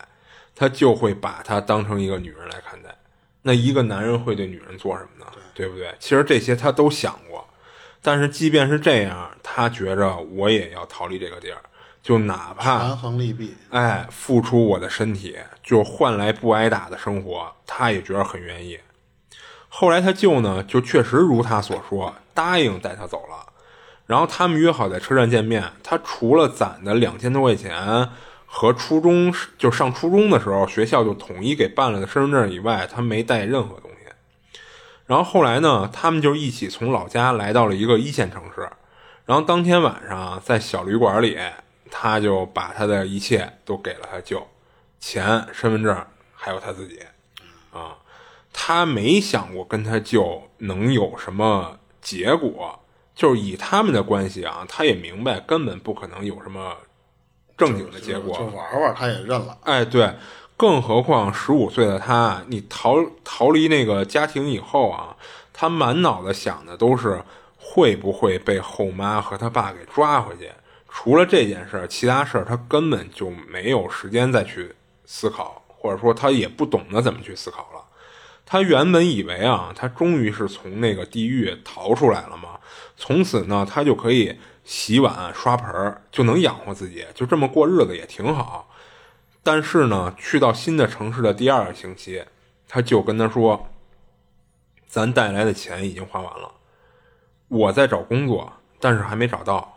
他就会把他当成一个女人来看待。那一个男人会对女人做什么呢？对不对？其实这些他都想过，但是即便是这样，他觉着我也要逃离这个地儿，就哪怕权衡利弊，哎，付出我的身体，就换来不挨打的生活，他也觉得很愿意。后来他舅呢，就确实如他所说，答应带他走了。然后他们约好在车站见面。他除了攒的两千多块钱和初中就上初中的时候学校就统一给办了的身份证以外，他没带任何东西。然后后来呢，他们就一起从老家来到了一个一线城市。然后当天晚上在小旅馆里，他就把他的一切都给了他舅，钱、身份证还有他自己，啊。他没想过跟他舅能有什么结果，就是以他们的关系啊，他也明白根本不可能有什么正经的结果，就玩玩他也认了。哎，对，更何况十五岁的他，你逃逃离那个家庭以后啊，他满脑子想的都是会不会被后妈和他爸给抓回去。除了这件事其他事儿他根本就没有时间再去思考，或者说他也不懂得怎么去思考了。他原本以为啊，他终于是从那个地狱逃出来了嘛，从此呢，他就可以洗碗刷盆就能养活自己，就这么过日子也挺好。但是呢，去到新的城市的第二个星期，他就跟他说：“咱带来的钱已经花完了，我在找工作，但是还没找到。”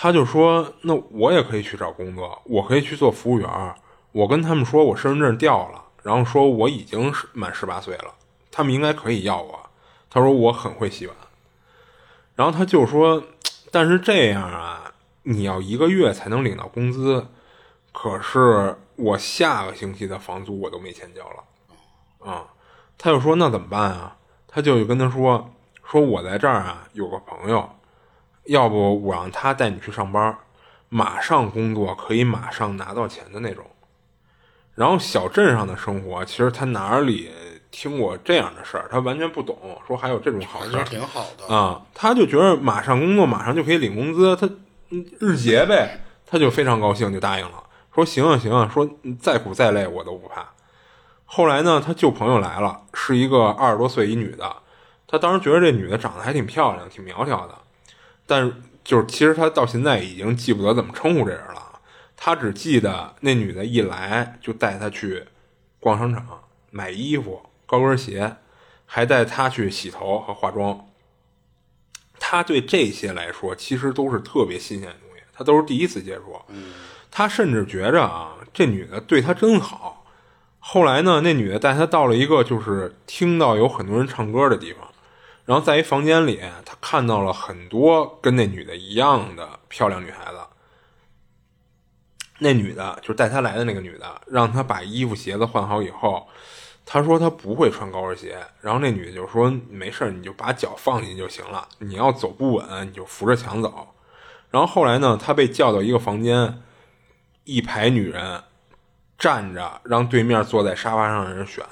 他就说：“那我也可以去找工作，我可以去做服务员。我跟他们说我身份证掉了。”然后说我已经是满十八岁了，他们应该可以要我。他说我很会洗碗。然后他就说，但是这样啊，你要一个月才能领到工资，可是我下个星期的房租我都没钱交了。啊，他就说那怎么办啊？他就跟他说，说我在这儿啊有个朋友，要不我让他带你去上班，马上工作可以马上拿到钱的那种。然后小镇上的生活，其实他哪里听过这样的事儿？他完全不懂。说还有这种好事儿，挺好的啊！他就觉得马上工作，马上就可以领工资，他日结呗，他就非常高兴，就答应了。说行啊行啊，说再苦再累我都不怕。后来呢，他旧朋友来了，是一个二十多岁一女的。他当时觉得这女的长得还挺漂亮，挺苗条的，但就是其实他到现在已经记不得怎么称呼这人了。他只记得那女的一来就带他去逛商场买衣服、高跟鞋，还带他去洗头和化妆。他对这些来说其实都是特别新鲜的东西，他都是第一次接触。他甚至觉着啊，这女的对他真好。后来呢，那女的带他到了一个就是听到有很多人唱歌的地方，然后在一房间里，他看到了很多跟那女的一样的漂亮女孩子。那女的，就是带他来的那个女的，让他把衣服鞋子换好以后，他说他不会穿高跟鞋。然后那女的就说：“没事你就把脚放进去就行了。你要走不稳，你就扶着墙走。”然后后来呢，他被叫到一个房间，一排女人站着，让对面坐在沙发上的人选。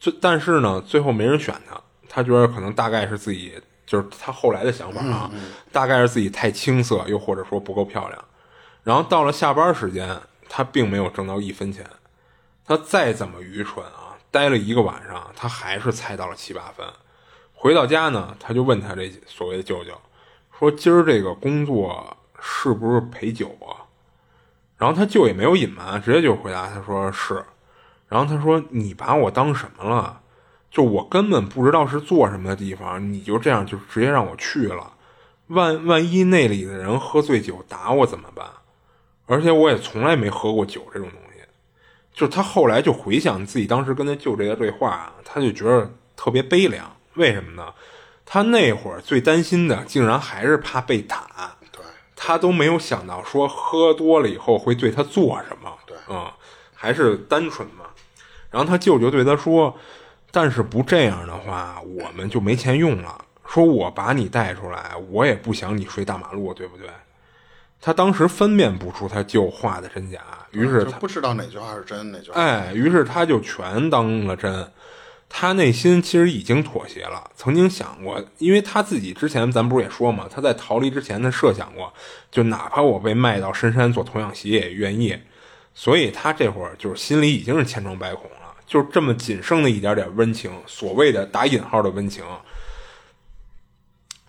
最但是呢，最后没人选他。他觉得可能大概是自己，就是他后来的想法啊，大概是自己太青涩，又或者说不够漂亮。然后到了下班时间，他并没有挣到一分钱。他再怎么愚蠢啊，待了一个晚上，他还是猜到了七八分。回到家呢，他就问他这所谓的舅舅，说：“今儿这个工作是不是陪酒啊？”然后他舅也没有隐瞒，直接就回答他说：“是。”然后他说：“你把我当什么了？就我根本不知道是做什么的地方，你就这样就直接让我去了。万万一那里的人喝醉酒打我怎么办？”而且我也从来没喝过酒这种东西，就是他后来就回想自己当时跟他舅这些对话，他就觉得特别悲凉。为什么呢？他那会儿最担心的，竟然还是怕被打。对，他都没有想到说喝多了以后会对他做什么。对，嗯，还是单纯嘛。然后他舅舅对他说：“但是不这样的话，我们就没钱用了。说我把你带出来，我也不想你睡大马路，对不对？”他当时分辨不出他舅话的真假，于是他就不知道哪句话是真，哪句话。哎，于是他就全当了真。他内心其实已经妥协了，曾经想过，因为他自己之前咱不是也说嘛，他在逃离之前他设想过，就哪怕我被卖到深山做童养媳也愿意。所以他这会儿就是心里已经是千疮百孔了，就是这么仅剩的一点点温情，所谓的打引号的温情，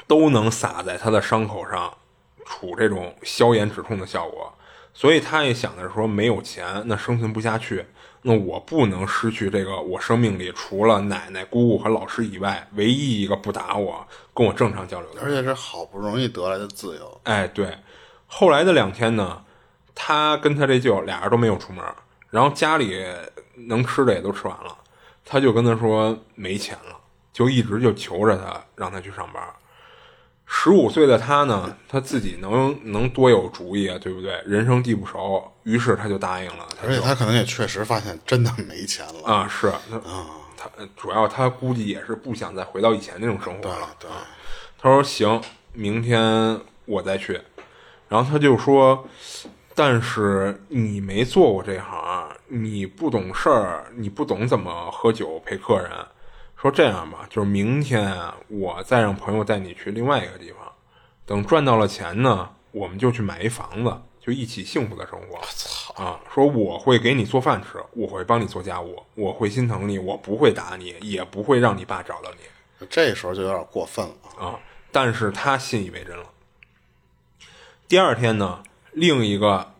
都能撒在他的伤口上，处这种消炎止痛的效果。所以他也想的是说，没有钱那生存不下去，那我不能失去这个我生命里除了奶奶、姑姑和老师以外唯一一个不打我、跟我正常交流的。而且是好不容易得来的自由。哎，对，后来的两天呢，他跟他这舅俩人都没有出门，然后家里能吃的也都吃完了，他就跟他说没钱了，就一直就求着他让他去上班。十五岁的他呢，他自己能能多有主意啊，对不对？人生地不熟，于是他就答应了。而且他可能也确实发现真的没钱了。啊，是他他主要他估计也是不想再回到以前那种生活对了。对，他说行，明天我再去。然后他就说，但是你没做过这行，你不懂事儿，你不懂怎么喝酒陪客人。说这样吧，就是明天啊，我再让朋友带你去另外一个地方，等赚到了钱呢，我们就去买一房子，就一起幸福的生活。操啊，说我会给你做饭吃，我会帮你做家务，我会心疼你，我不会打你，也不会让你爸找到你。这时候就有点过分了。啊，但是他信以为真了。第二天呢，另一个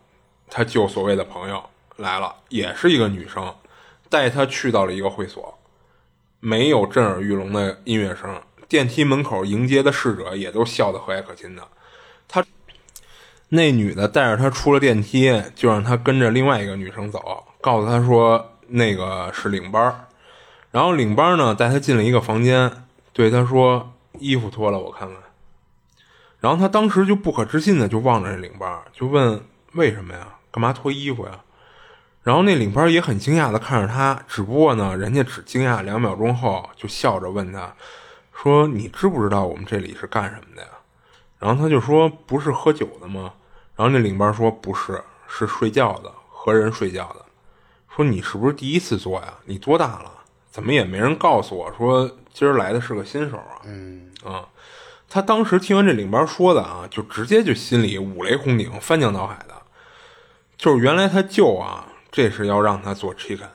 他舅所谓的朋友来了，也是一个女生，带他去到了一个会所，没有震耳欲聋的音乐声，电梯门口迎接的侍者也都笑得和蔼可亲的。他那女的带着他出了电梯，就让他跟着另外一个女生走，告诉他说那个是领班然后领班呢带他进了一个房间，对他说：“衣服脱了，我看看。”然后他当时就不可置信的就望着这领班，就问：“为什么呀？干嘛脱衣服呀？”然后那领班也很惊讶的看着他，只不过呢，人家只惊讶两秒钟后，就笑着问他说：“你知不知道我们这里是干什么的呀？”然后他就说：“不是喝酒的吗？”然后那领班说：“不是，是睡觉的，和人睡觉的。”说：“你是不是第一次做呀？你多大了？怎么也没人告诉我说今儿来的是个新手啊？”嗯，啊，他当时听完这领班说的啊，就直接就心里五雷轰顶、翻江倒海的。就是原来他舅啊，这是要让他做 chicken，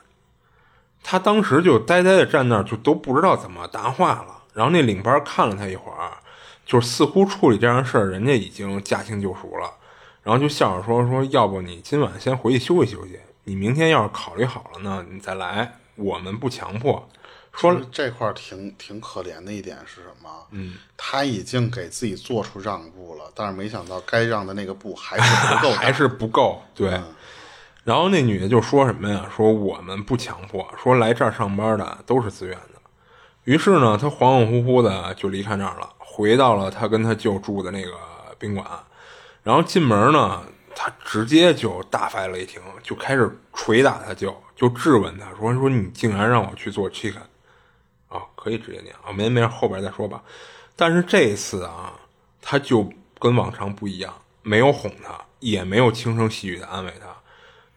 他当时就呆呆的站那儿，就都不知道怎么答话了。然后那领班看了他一会儿，就似乎处理这样的事儿，人家已经驾轻就熟了。然后就笑着说：“说要不你今晚先回去休息休息，你明天要是考虑好了呢，你再来，我们不强迫。”说这块儿挺挺可怜的一点是什么？嗯，他已经给自己做出让步了，但是没想到该让的那个步还是不够，(laughs) 还是不够。对，然后那女的就说什么呀？说我们不强迫，说来这儿上班的都是自愿的。于是呢，他恍恍惚惚的就离开那儿了，回到了他跟他舅住的那个宾馆。然后进门呢，他直接就大发雷霆，就开始捶打他舅，就质问他说：“说你竟然让我去做 chicken。”啊，可以直接念啊，没没后边再说吧。但是这次啊，他就跟往常不一样，没有哄他，也没有轻声细语的安慰他，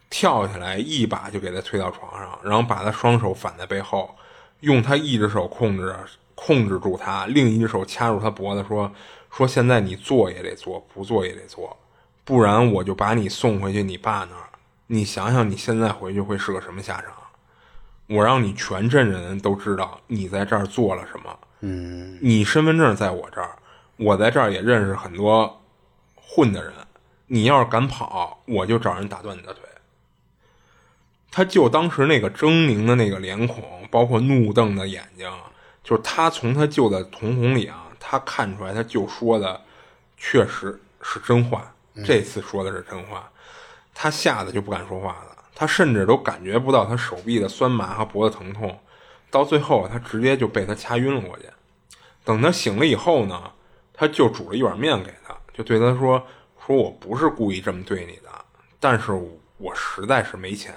跳下来一把就给他推到床上，然后把他双手反在背后，用他一只手控制控制住他，另一只手掐住他脖子，说说现在你做也得做，不做也得做，不然我就把你送回去你爸那儿。你想想你现在回去会是个什么下场？我让你全镇人都知道你在这儿做了什么。嗯，你身份证在我这儿，我在这儿也认识很多混的人。你要是敢跑，我就找人打断你的腿。他就当时那个狰狞的那个脸孔，包括怒瞪的眼睛，就是他从他舅的瞳孔里啊，他看出来他舅说的确实是真话。这次说的是真话，他吓得就不敢说话了。他甚至都感觉不到他手臂的酸麻和脖子疼痛，到最后他直接就被他掐晕了过去。等他醒了以后呢，他就煮了一碗面给他，就对他说：“说我不是故意这么对你的，但是我实在是没钱。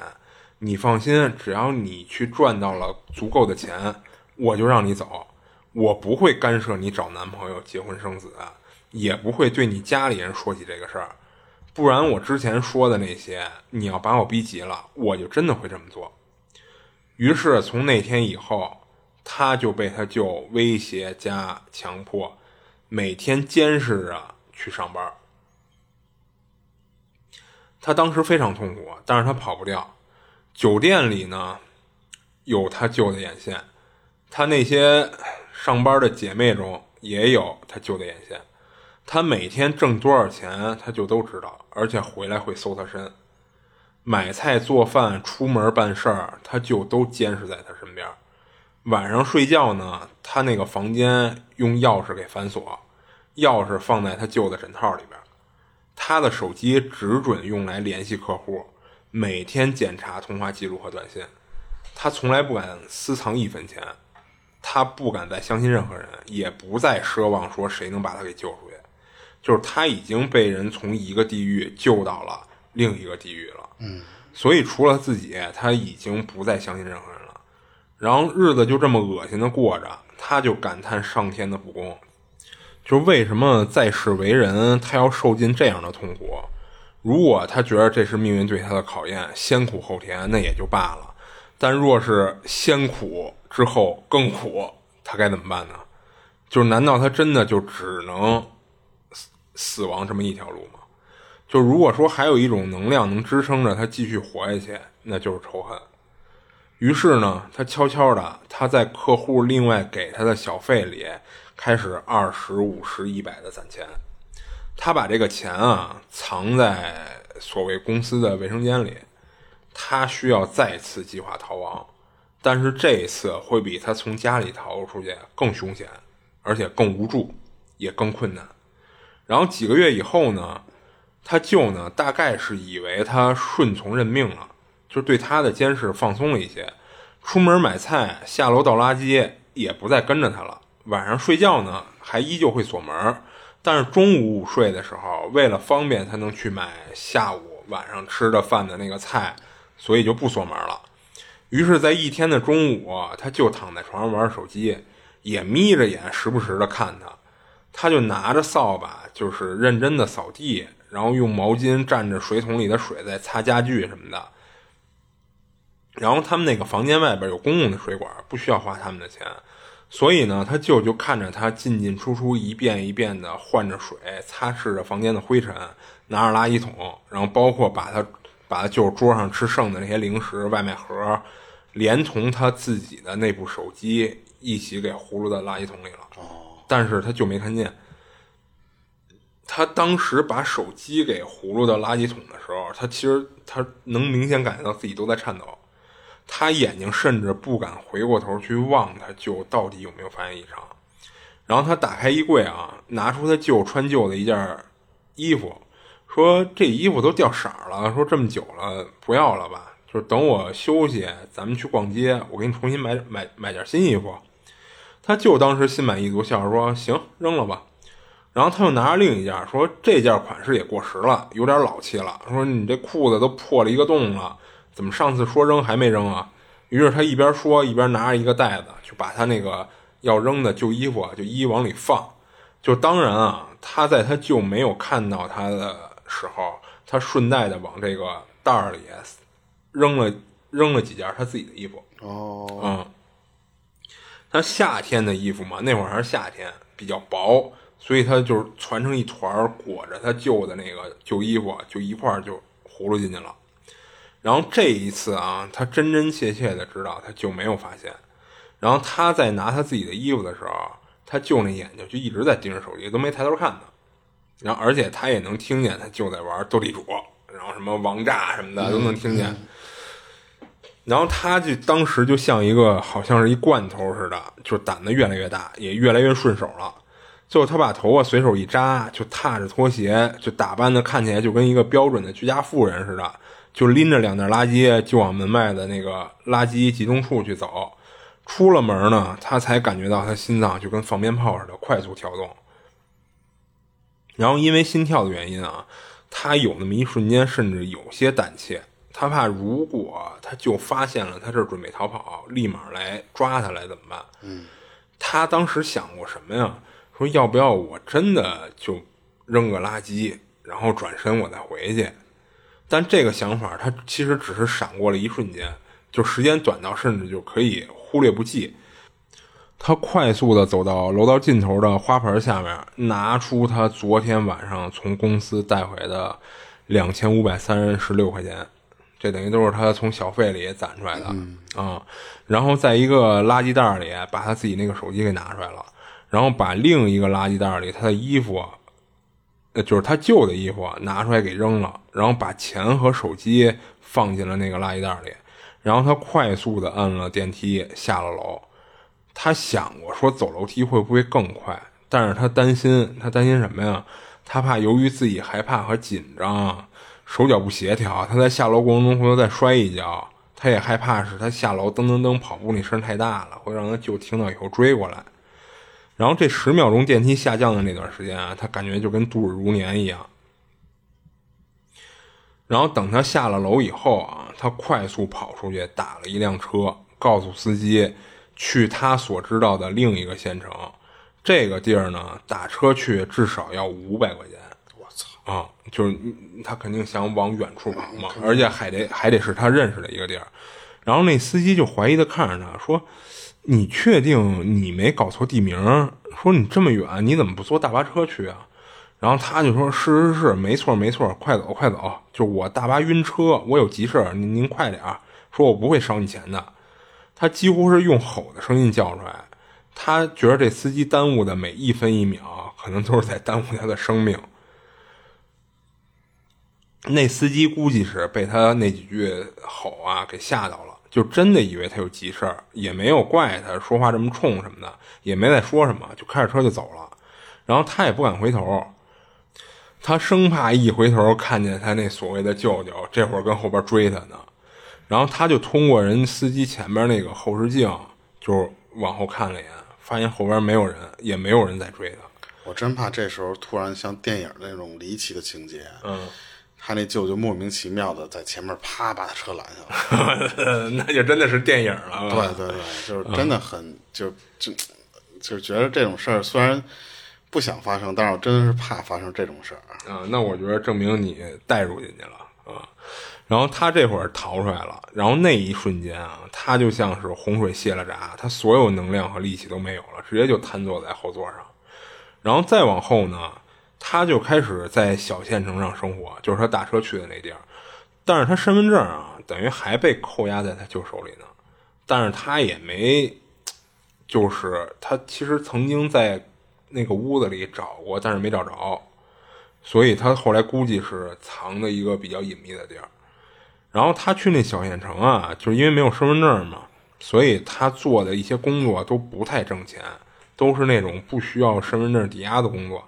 你放心，只要你去赚到了足够的钱，我就让你走。我不会干涉你找男朋友、结婚生子，也不会对你家里人说起这个事儿。不然我之前说的那些，你要把我逼急了，我就真的会这么做。于是从那天以后，他就被他舅威胁加强迫，每天监视着去上班。他当时非常痛苦，但是他跑不掉。酒店里呢，有他舅的眼线，他那些上班的姐妹中也有他舅的眼线。他每天挣多少钱，他就都知道，而且回来会搜他身。买菜、做饭、出门办事儿，他就都监视在他身边。晚上睡觉呢，他那个房间用钥匙给反锁，钥匙放在他旧的枕套里边。他的手机只准用来联系客户，每天检查通话记录和短信。他从来不敢私藏一分钱，他不敢再相信任何人，也不再奢望说谁能把他给救出去。就是他已经被人从一个地狱救到了另一个地狱了，嗯，所以除了自己，他已经不再相信任何人了。然后日子就这么恶心的过着，他就感叹上天的不公，就为什么在世为人，他要受尽这样的痛苦？如果他觉得这是命运对他的考验，先苦后甜，那也就罢了；但若是先苦之后更苦，他该怎么办呢？就是难道他真的就只能？死亡这么一条路吗？就如果说还有一种能量能支撑着他继续活下去，那就是仇恨。于是呢，他悄悄的，他在客户另外给他的小费里开始二十五十一百的攒钱。他把这个钱啊藏在所谓公司的卫生间里。他需要再次计划逃亡，但是这一次会比他从家里逃出去更凶险，而且更无助，也更困难。然后几个月以后呢，他舅呢大概是以为他顺从认命了，就对他的监视放松了一些。出门买菜、下楼倒垃圾也不再跟着他了。晚上睡觉呢，还依旧会锁门。但是中午午睡的时候，为了方便他能去买下午晚上吃的饭的那个菜，所以就不锁门了。于是，在一天的中午，他就躺在床上玩手机，也眯着眼，时不时的看他。他就拿着扫把，就是认真的扫地，然后用毛巾蘸着水桶里的水在擦家具什么的。然后他们那个房间外边有公共的水管，不需要花他们的钱，所以呢，他舅就看着他进进出出，一遍一遍的换着水，擦拭着房间的灰尘，拿着垃圾桶，然后包括把他把他舅桌上吃剩的那些零食、外卖盒，连同他自己的那部手机一起给糊弄到垃圾桶里了。但是他就没看见，他当时把手机给糊弄到垃圾桶的时候，他其实他能明显感觉到自己都在颤抖，他眼睛甚至不敢回过头去望他舅到底有没有发现异常。然后他打开衣柜啊，拿出他舅穿旧的一件衣服，说这衣服都掉色了，说这么久了不要了吧，就等我休息，咱们去逛街，我给你重新买买买件新衣服。他就当时心满意足笑着说：“行，扔了吧。”然后他又拿着另一件说：“这件款式也过时了，有点老气了。说你这裤子都破了一个洞了，怎么上次说扔还没扔啊？”于是他一边说一边拿着一个袋子，就把他那个要扔的旧衣服就一一往里放。就当然啊，他在他舅没有看到他的时候，他顺带的往这个袋儿里扔了扔了几件他自己的衣服。哦，嗯。他夏天的衣服嘛，那会儿还是夏天，比较薄，所以他就是攒成一团裹着他旧的那个旧衣服，就一块就糊弄进去了。然后这一次啊，他真真切切的知道他舅没有发现。然后他在拿他自己的衣服的时候，他舅那眼睛就一直在盯着手机，都没抬头看他。然后而且他也能听见他舅在玩斗地主，然后什么王炸什么的都能听见。然后他就当时就像一个好像是一罐头似的，就胆子越来越大，也越来越顺手了。最后他把头发随手一扎，就踏着拖鞋，就打扮的看起来就跟一个标准的居家妇人似的，就拎着两袋垃圾就往门外的那个垃圾集中处去走。出了门呢，他才感觉到他心脏就跟放鞭炮似的快速跳动。然后因为心跳的原因啊，他有那么一瞬间甚至有些胆怯。他怕，如果他就发现了他这准备逃跑，立马来抓他来怎么办？嗯，他当时想过什么呀？说要不要我真的就扔个垃圾，然后转身我再回去。但这个想法他其实只是闪过了一瞬间，就时间短到甚至就可以忽略不计。他快速的走到楼道尽头的花盆下面，拿出他昨天晚上从公司带回的两千五百三十六块钱，这等于都是他从小费里攒出来的啊。然后在一个垃圾袋里把他自己那个手机给拿出来了，然后把另一个垃圾袋里他的衣服，呃，就是他旧的衣服拿出来给扔了，然后把钱和手机放进了那个垃圾袋里，然后他快速的按了电梯下了楼。他想过说走楼梯会不会更快，但是他担心，他担心什么呀？他怕由于自己害怕和紧张，手脚不协调，他在下楼过程中回头再摔一跤。他也害怕是他下楼噔噔噔跑步那声太大了，会让他舅听到以后追过来。然后这十秒钟电梯下降的那段时间啊，他感觉就跟度日如年一样。然后等他下了楼以后啊，他快速跑出去打了一辆车，告诉司机。去他所知道的另一个县城，这个地儿呢，打车去至少要五百块钱。啊！就是他肯定想往远处跑嘛，而且还得还得是他认识的一个地儿。然后那司机就怀疑的看着他说：“你确定你没搞错地名？说你这么远，你怎么不坐大巴车去啊？”然后他就说：“是是是，没错没错，快走快走！就我大巴晕车，我有急事您您快点说我不会少你钱的。”他几乎是用吼的声音叫出来，他觉得这司机耽误的每一分一秒，可能都是在耽误他的生命。那司机估计是被他那几句吼啊给吓到了，就真的以为他有急事儿，也没有怪他说话这么冲什么的，也没再说什么，就开着车就走了。然后他也不敢回头，他生怕一回头看见他那所谓的舅舅，这会儿跟后边追他呢。然后他就通过人司机前面那个后视镜，就往后看了一眼，发现后边没有人，也没有人在追他。我真怕这时候突然像电影那种离奇的情节，嗯，他那舅舅莫名其妙的在前面啪把他车拦下了，(laughs) 那就真的是电影了。对对对，就是真的很就就就是觉得这种事儿虽然不想发生，但是我真的是怕发生这种事儿。啊，那我觉得证明你带入进去了啊。然后他这会儿逃出来了，然后那一瞬间啊，他就像是洪水泄了闸，他所有能量和力气都没有了，直接就瘫坐在后座上。然后再往后呢，他就开始在小县城上生活，就是他打车去的那地儿。但是他身份证啊，等于还被扣押在他舅手里呢。但是他也没，就是他其实曾经在那个屋子里找过，但是没找着，所以他后来估计是藏的一个比较隐秘的地儿。然后他去那小县城啊，就是因为没有身份证嘛，所以他做的一些工作都不太挣钱，都是那种不需要身份证抵押的工作。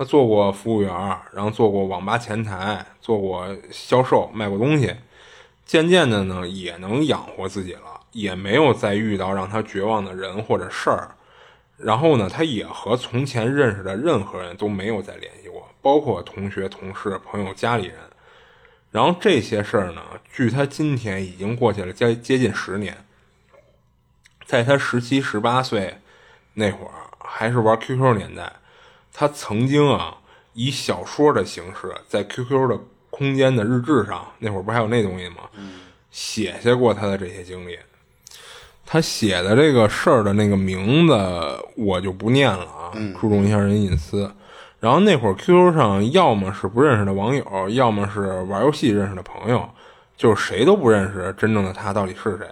他做过服务员，然后做过网吧前台，做过销售，卖过东西。渐渐的呢，也能养活自己了，也没有再遇到让他绝望的人或者事儿。然后呢，他也和从前认识的任何人都没有再联系过，包括同学、同事、朋友、家里人。然后这些事儿呢，距他今天已经过去了接接近十年。在他十七十八岁那会儿，还是玩 QQ 年代，他曾经啊以小说的形式在 QQ 的空间的日志上，那会儿不还有那东西吗？写下过他的这些经历。他写的这个事儿的那个名字我就不念了啊，注重一下人隐私。然后那会儿 QQ 上要么是不认识的网友，要么是玩游戏认识的朋友，就是谁都不认识真正的他到底是谁。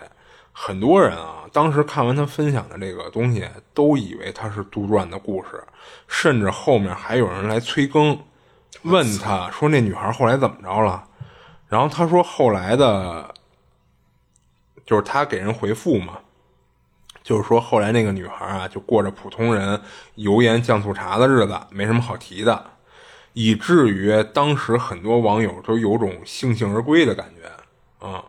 很多人啊，当时看完他分享的这个东西，都以为他是杜撰的故事，甚至后面还有人来催更，问他说那女孩后来怎么着了。然后他说后来的，就是他给人回复嘛。就是说，后来那个女孩啊，就过着普通人油盐酱醋茶的日子，没什么好提的，以至于当时很多网友都有种悻悻而归的感觉啊。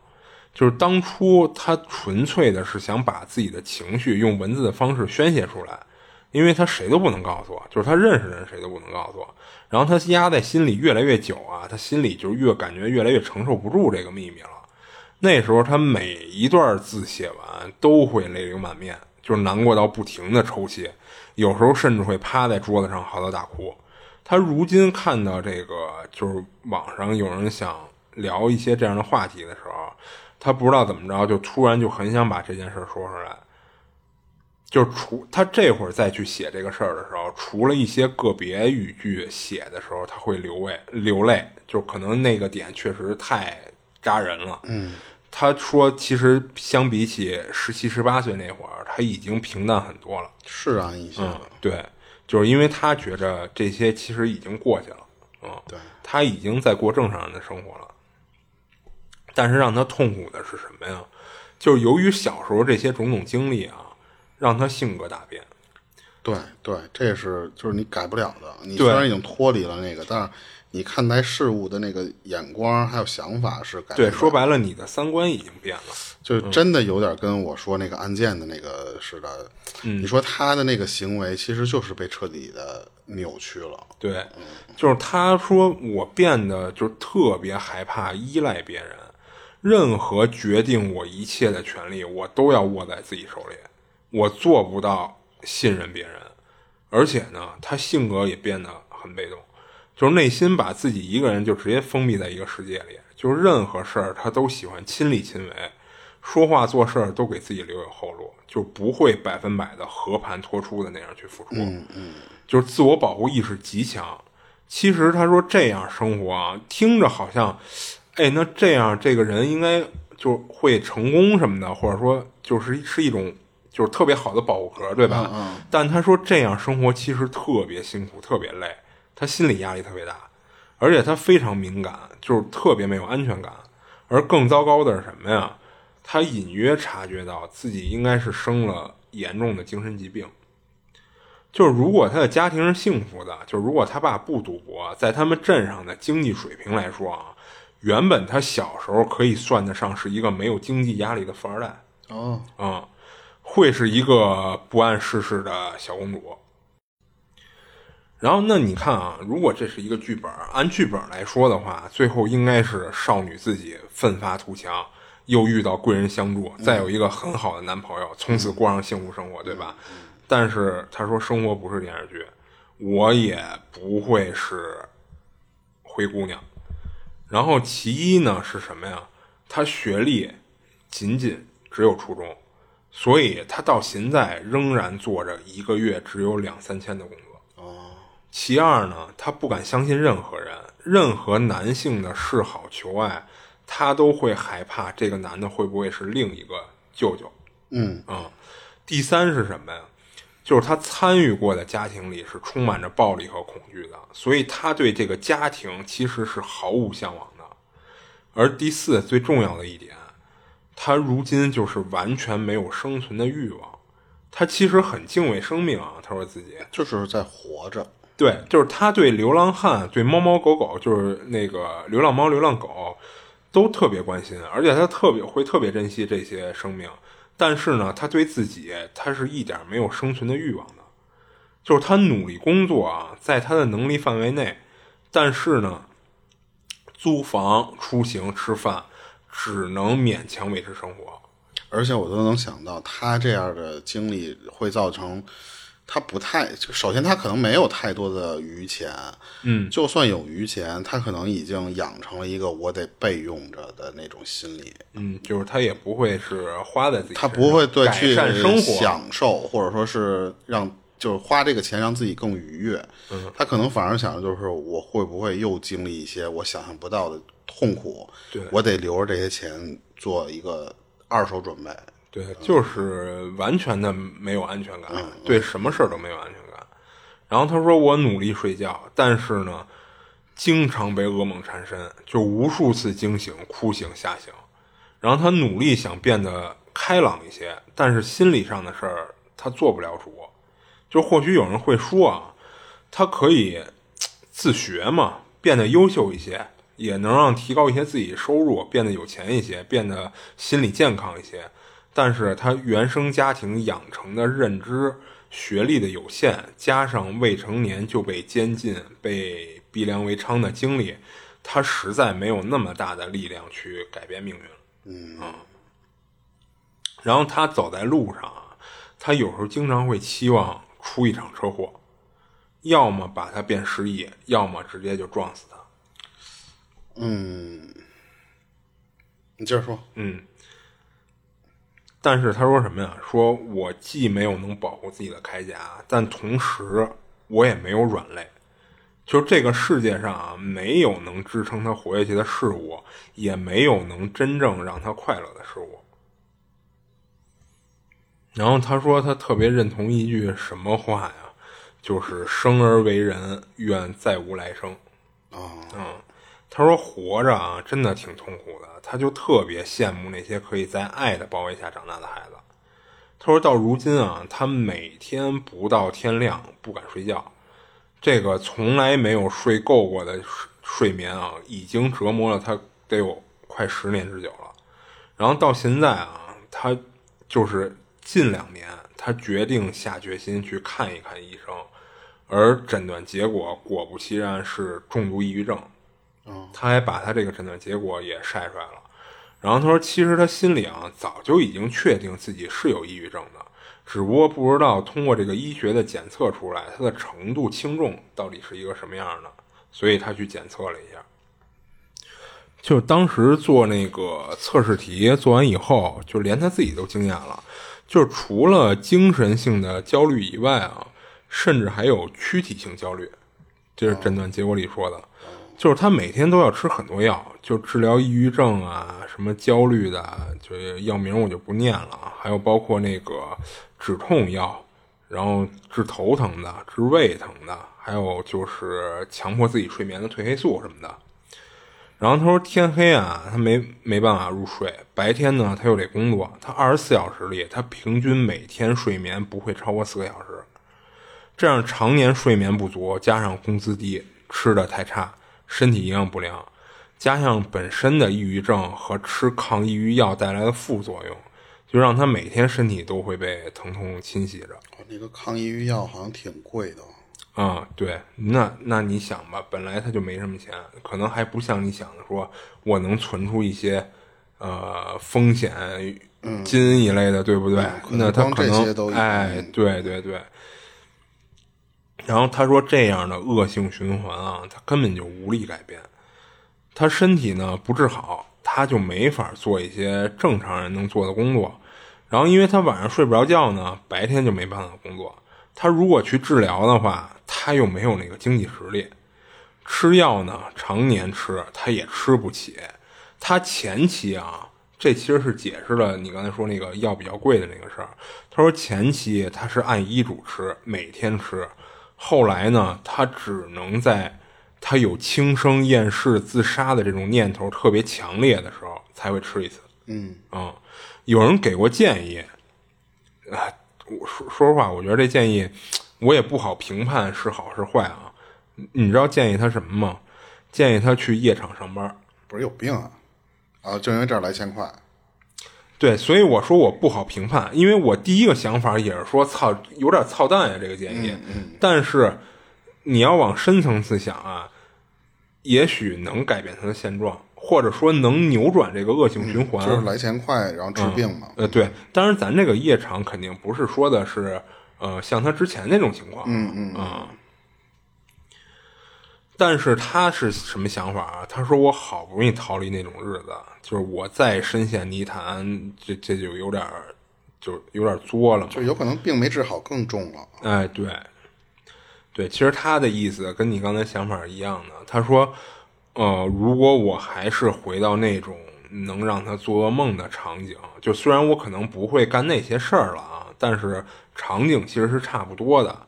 就是当初他纯粹的是想把自己的情绪用文字的方式宣泄出来，因为他谁都不能告诉我，就是他认识人谁都不能告诉我。然后他压在心里越来越久啊，他心里就越感觉越来越承受不住这个秘密了。那时候他每一段字写完都会泪流满面，就是难过到不停的抽泣，有时候甚至会趴在桌子上嚎啕大哭。他如今看到这个就是网上有人想聊一些这样的话题的时候，他不知道怎么着，就突然就很想把这件事说出来。就是除他这会儿再去写这个事儿的时候，除了一些个别语句写的时候他会流泪流泪，就可能那个点确实太扎人了。嗯，他说其实相比起十七十八岁那会儿，他已经平淡很多了。释然一些嗯。，对，就是因为他觉着这些其实已经过去了。嗯，对，他已经在过正常人的生活了。但是让他痛苦的是什么呀？就是由于小时候这些种种经历啊，让他性格大变。对对，这是就是你改不了的。你虽然已经脱离了那个，但是你看待事物的那个眼光还有想法是改不对，说白了，你的三观已经变了。就真的有点跟我说那个案件的那个似的。嗯你说他的那个行为其实就是被彻底的扭曲了。对，就是他说我变得就是特别害怕依赖别人，任何决定我一切的权利我都要握在自己手里，我做不到信任别人，而且呢，他性格也变得很被动，就是内心把自己一个人就直接封闭在一个世界里，就是任何事儿他都喜欢亲力亲为，说话做事儿都给自己留有后路，就不会百分百的和盘托出的那样去付出。嗯嗯，就是自我保护意识极强。其实他说这样生活啊，听着好像，哎，那这样这个人应该就会成功什么的，或者说就是是一种就是特别好的保护壳，对吧？嗯但他说这样生活其实特别辛苦，特别累，他心理压力特别大，而且他非常敏感，就是特别没有安全感。而更糟糕的是什么呀？他隐约察觉到自己应该是生了严重的精神疾病。就是如果他的家庭是幸福的，就是如果他爸不赌博，在他们镇上的经济水平来说啊，原本他小时候可以算得上是一个没有经济压力的富二代哦，啊、会是一个不谙世事的小公主。然后，那你看啊，如果这是一个剧本，按剧本来说的话，最后应该是少女自己奋发图强，又遇到贵人相助，再有一个很好的男朋友，从此过上幸福生活，对吧？但是他说生活不是电视剧，我也不会是灰姑娘。然后其一呢是什么呀？他学历仅仅只有初中，所以他到现在仍然做着一个月只有两三千的工作。哦其二呢，他不敢相信任何人，任何男性的示好求爱，他都会害怕这个男的会不会是另一个舅舅。嗯啊、第三是什么呀？就是他参与过的家庭里是充满着暴力和恐惧的，所以他对这个家庭其实是毫无向往的。而第四最重要的一点，他如今就是完全没有生存的欲望。他其实很敬畏生命啊，他说自己就是在活着。对，就是他对流浪汉、对猫猫狗狗，就是那个流浪猫、流浪狗，都特别关心，而且他特别会特别珍惜这些生命。但是呢，他对自己他是一点没有生存的欲望的，就是他努力工作啊，在他的能力范围内，但是呢，租房、出行、吃饭，只能勉强维持生活。而且我都能想到，他这样的经历会造成他不太，就首先他可能没有太多的余钱，嗯，就算有余钱，他可能已经养成了一个我得备用着的那种心理，嗯，就是他也不会是花在自己他，不会对去享受，或者说是让就是花这个钱让自己更愉悦，嗯他可能反而想的就是我会不会又经历一些我想象不到的痛苦，对我得留着这些钱做一个二手准备。对，就是完全的没有安全感，对什么事儿都没有安全感。然后他说：“我努力睡觉，但是呢，经常被噩梦缠身，就无数次惊醒、哭醒、吓醒。然后他努力想变得开朗一些，但是心理上的事儿他做不了主。就或许有人会说啊，他可以自学嘛，变得优秀一些，也能让提高一些自己收入，变得有钱一些，变得心理健康一些。但是他原生家庭养成的认知、学历的有限，加上未成年就被监禁、被逼良为娼的经历，他实在没有那么大的力量去改变命运。嗯然后他走在路上啊，他有时候经常会期望出一场车祸，要么把他变失忆，要么直接就撞死他。嗯，你接着说。嗯，但是他说什么呀？说我既没有能保护自己的铠甲，但同时我也没有软肋。就这个世界上啊，没有能支撑他活下去的事物，也没有能真正让他快乐的事物。然后他说，他特别认同一句什么话呀？就是“生而为人，愿再无来生。”啊，嗯，他说活着啊，真的挺痛苦的。他就特别羡慕那些可以在爱的包围下长大的孩子。他说到如今啊，他每天不到天亮不敢睡觉，这个从来没有睡够过的睡睡眠啊，已经折磨了他得有快十年之久了。然后到现在啊，他就是近两年，他决定下决心去看一看医生，而诊断结果果不其然是重度抑郁症。他还把他这个诊断结果也晒出来了。然后他说，其实他心里啊早就已经确定自己是有抑郁症的，只不过不知道通过这个医学的检测出来，它的程度轻重到底是一个什么样的，所以他去检测了一下。就当时做那个测试题做完以后，就连他自己都惊讶了，就是除了精神性的焦虑以外啊，甚至还有躯体性焦虑，这是诊断结果里说的。就是他每天都要吃很多药，就治疗抑郁症啊，什么焦虑的，就药名我就不念了。还有包括那个止痛药，然后治头疼的、治胃疼的，还有就是强迫自己睡眠的褪黑素什么的。然后他说天黑啊，他没没办法入睡，白天呢他又得工作，他二十四小时里他平均每天睡眠不会超过四个小时，这样常年睡眠不足，加上工资低，吃的太差。身体营养不良，加上本身的抑郁症和吃抗抑郁药带来的副作用，就让他每天身体都会被疼痛侵袭着。那个抗抑郁药好像挺贵的。啊，对，那那你想吧，本来他就没什么钱，可能还不像你想的说，我能存出一些呃风险金一类的，对不对？那他可能哎，对对对。然后他说：“这样的恶性循环啊，他根本就无力改变。他身体呢不治好，他就没法做一些正常人能做的工作。然后，因为他晚上睡不着觉呢，白天就没办法工作。他如果去治疗的话，他又没有那个经济实力。吃药呢，常年吃他也吃不起。他前期啊，这其实是解释了你刚才说那个药比较贵的那个事儿。他说前期他是按医嘱吃，每天吃。”后来呢，他只能在他有轻生、厌世、自杀的这种念头特别强烈的时候才会吃一次。嗯啊，有人给过建议，啊，我说说实话，我觉得这建议我也不好评判是好是坏啊。你知道建议他什么吗？建议他去夜场上班。不是有病啊？啊，就因为这儿来钱快。对，所以我说我不好评判，因为我第一个想法也是说，操，有点操蛋呀，这个建议。但是你要往深层次想啊，也许能改变他的现状，或者说能扭转这个恶性循环。就是来钱快，然后治病嘛。呃，对，当然咱这个夜场肯定不是说的是，呃，像他之前那种情况。嗯嗯啊。但是他是什么想法啊？他说：“我好不容易逃离那种日子，就是我再深陷泥潭，这这就有点就有点作了嘛。就有可能病没治好更重了。哎，对，对，其实他的意思跟你刚才想法一样的。他说：，呃，如果我还是回到那种能让他做噩梦的场景，就虽然我可能不会干那些事儿了啊，但是场景其实是差不多的，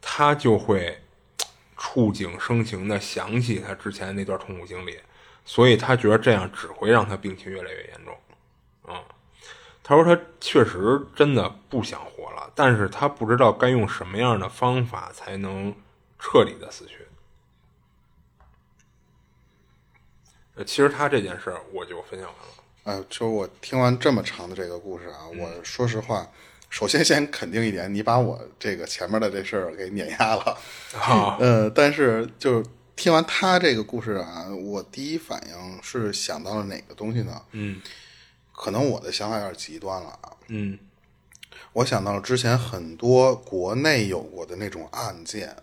他就会。(tsk) ”触景生情的想起他之前那段痛苦经历，所以他觉得这样只会让他病情越来越严重。啊，他说他确实真的不想活了，但是他不知道该用什么样的方法才能彻底的死去。其实他这件事儿我就分享完了。呃，就我听完这么长的这个故事啊，我说实话。首先，先肯定一点，你把我这个前面的这事儿给碾压了。啊，(laughs) 呃，但是就听完他这个故事啊，我第一反应是想到了哪个东西呢？嗯，可能我的想法有点极端了啊。嗯，我想到了之前很多国内有过的那种案件，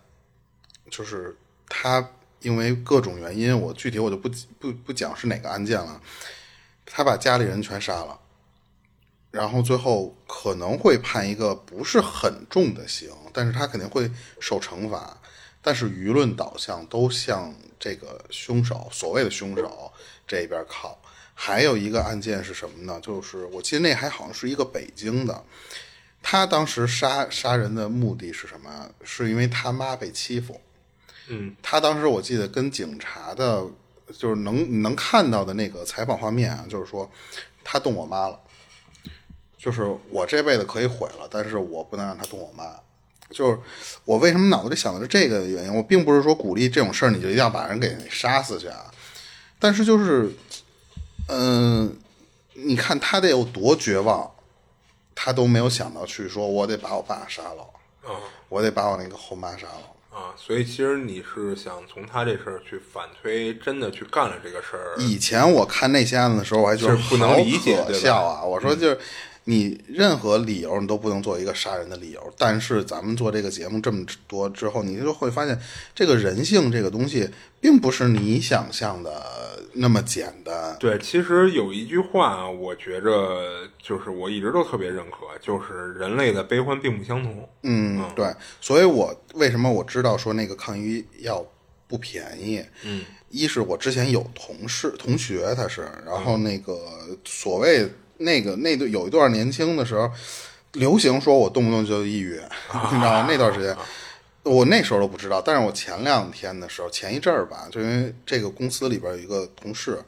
就是他因为各种原因，我具体我就不不不讲是哪个案件了，他把家里人全杀了，然后最后可能会判一个不是很重的刑，但是他肯定会受惩罚，但是舆论导向都向这个凶手所谓的凶手这边靠。还有一个案件是什么呢？就是我记得那还好像是一个北京的，他当时杀杀人的目的是什么？是因为他妈被欺负。嗯，他当时我记得跟警察的，就是能能看到的那个采访画面啊，就是说他动我妈了，就是我这辈子可以毁了，但是我不能让他动我妈。就是我为什么脑子里想的是这个原因？我并不是说鼓励这种事儿你就一定要把人给杀死去啊，但是就是，嗯、你看他得有多绝望，他都没有想到去说我得把我爸杀了，嗯我得把我那个后妈杀了。啊，所以其实你是想从他这事儿去反推，真的去干了这个事儿。以前我看那些案子的时候，我还觉得是不能理解笑啊！我说就是你任何理由你都不能做一个杀人的理由，但是咱们做这个节目这么多之后，你就会发现这个人性这个东西并不是你想象的那么简单。对，其实有一句话，我觉着就是我一直都特别认可，就是人类的悲欢并不相同。嗯，对，所以我为什么我知道说那个抗抑郁药不便宜？嗯，一是我之前有同事同学他是，然后那个所谓那个那段有一段年轻的时候，流行说我动不动就抑郁，(laughs) 你知道吗？那段时间。我那时候都不知道，但是我前两天的时候，前一阵儿吧，就因为这个公司里边有一个同事，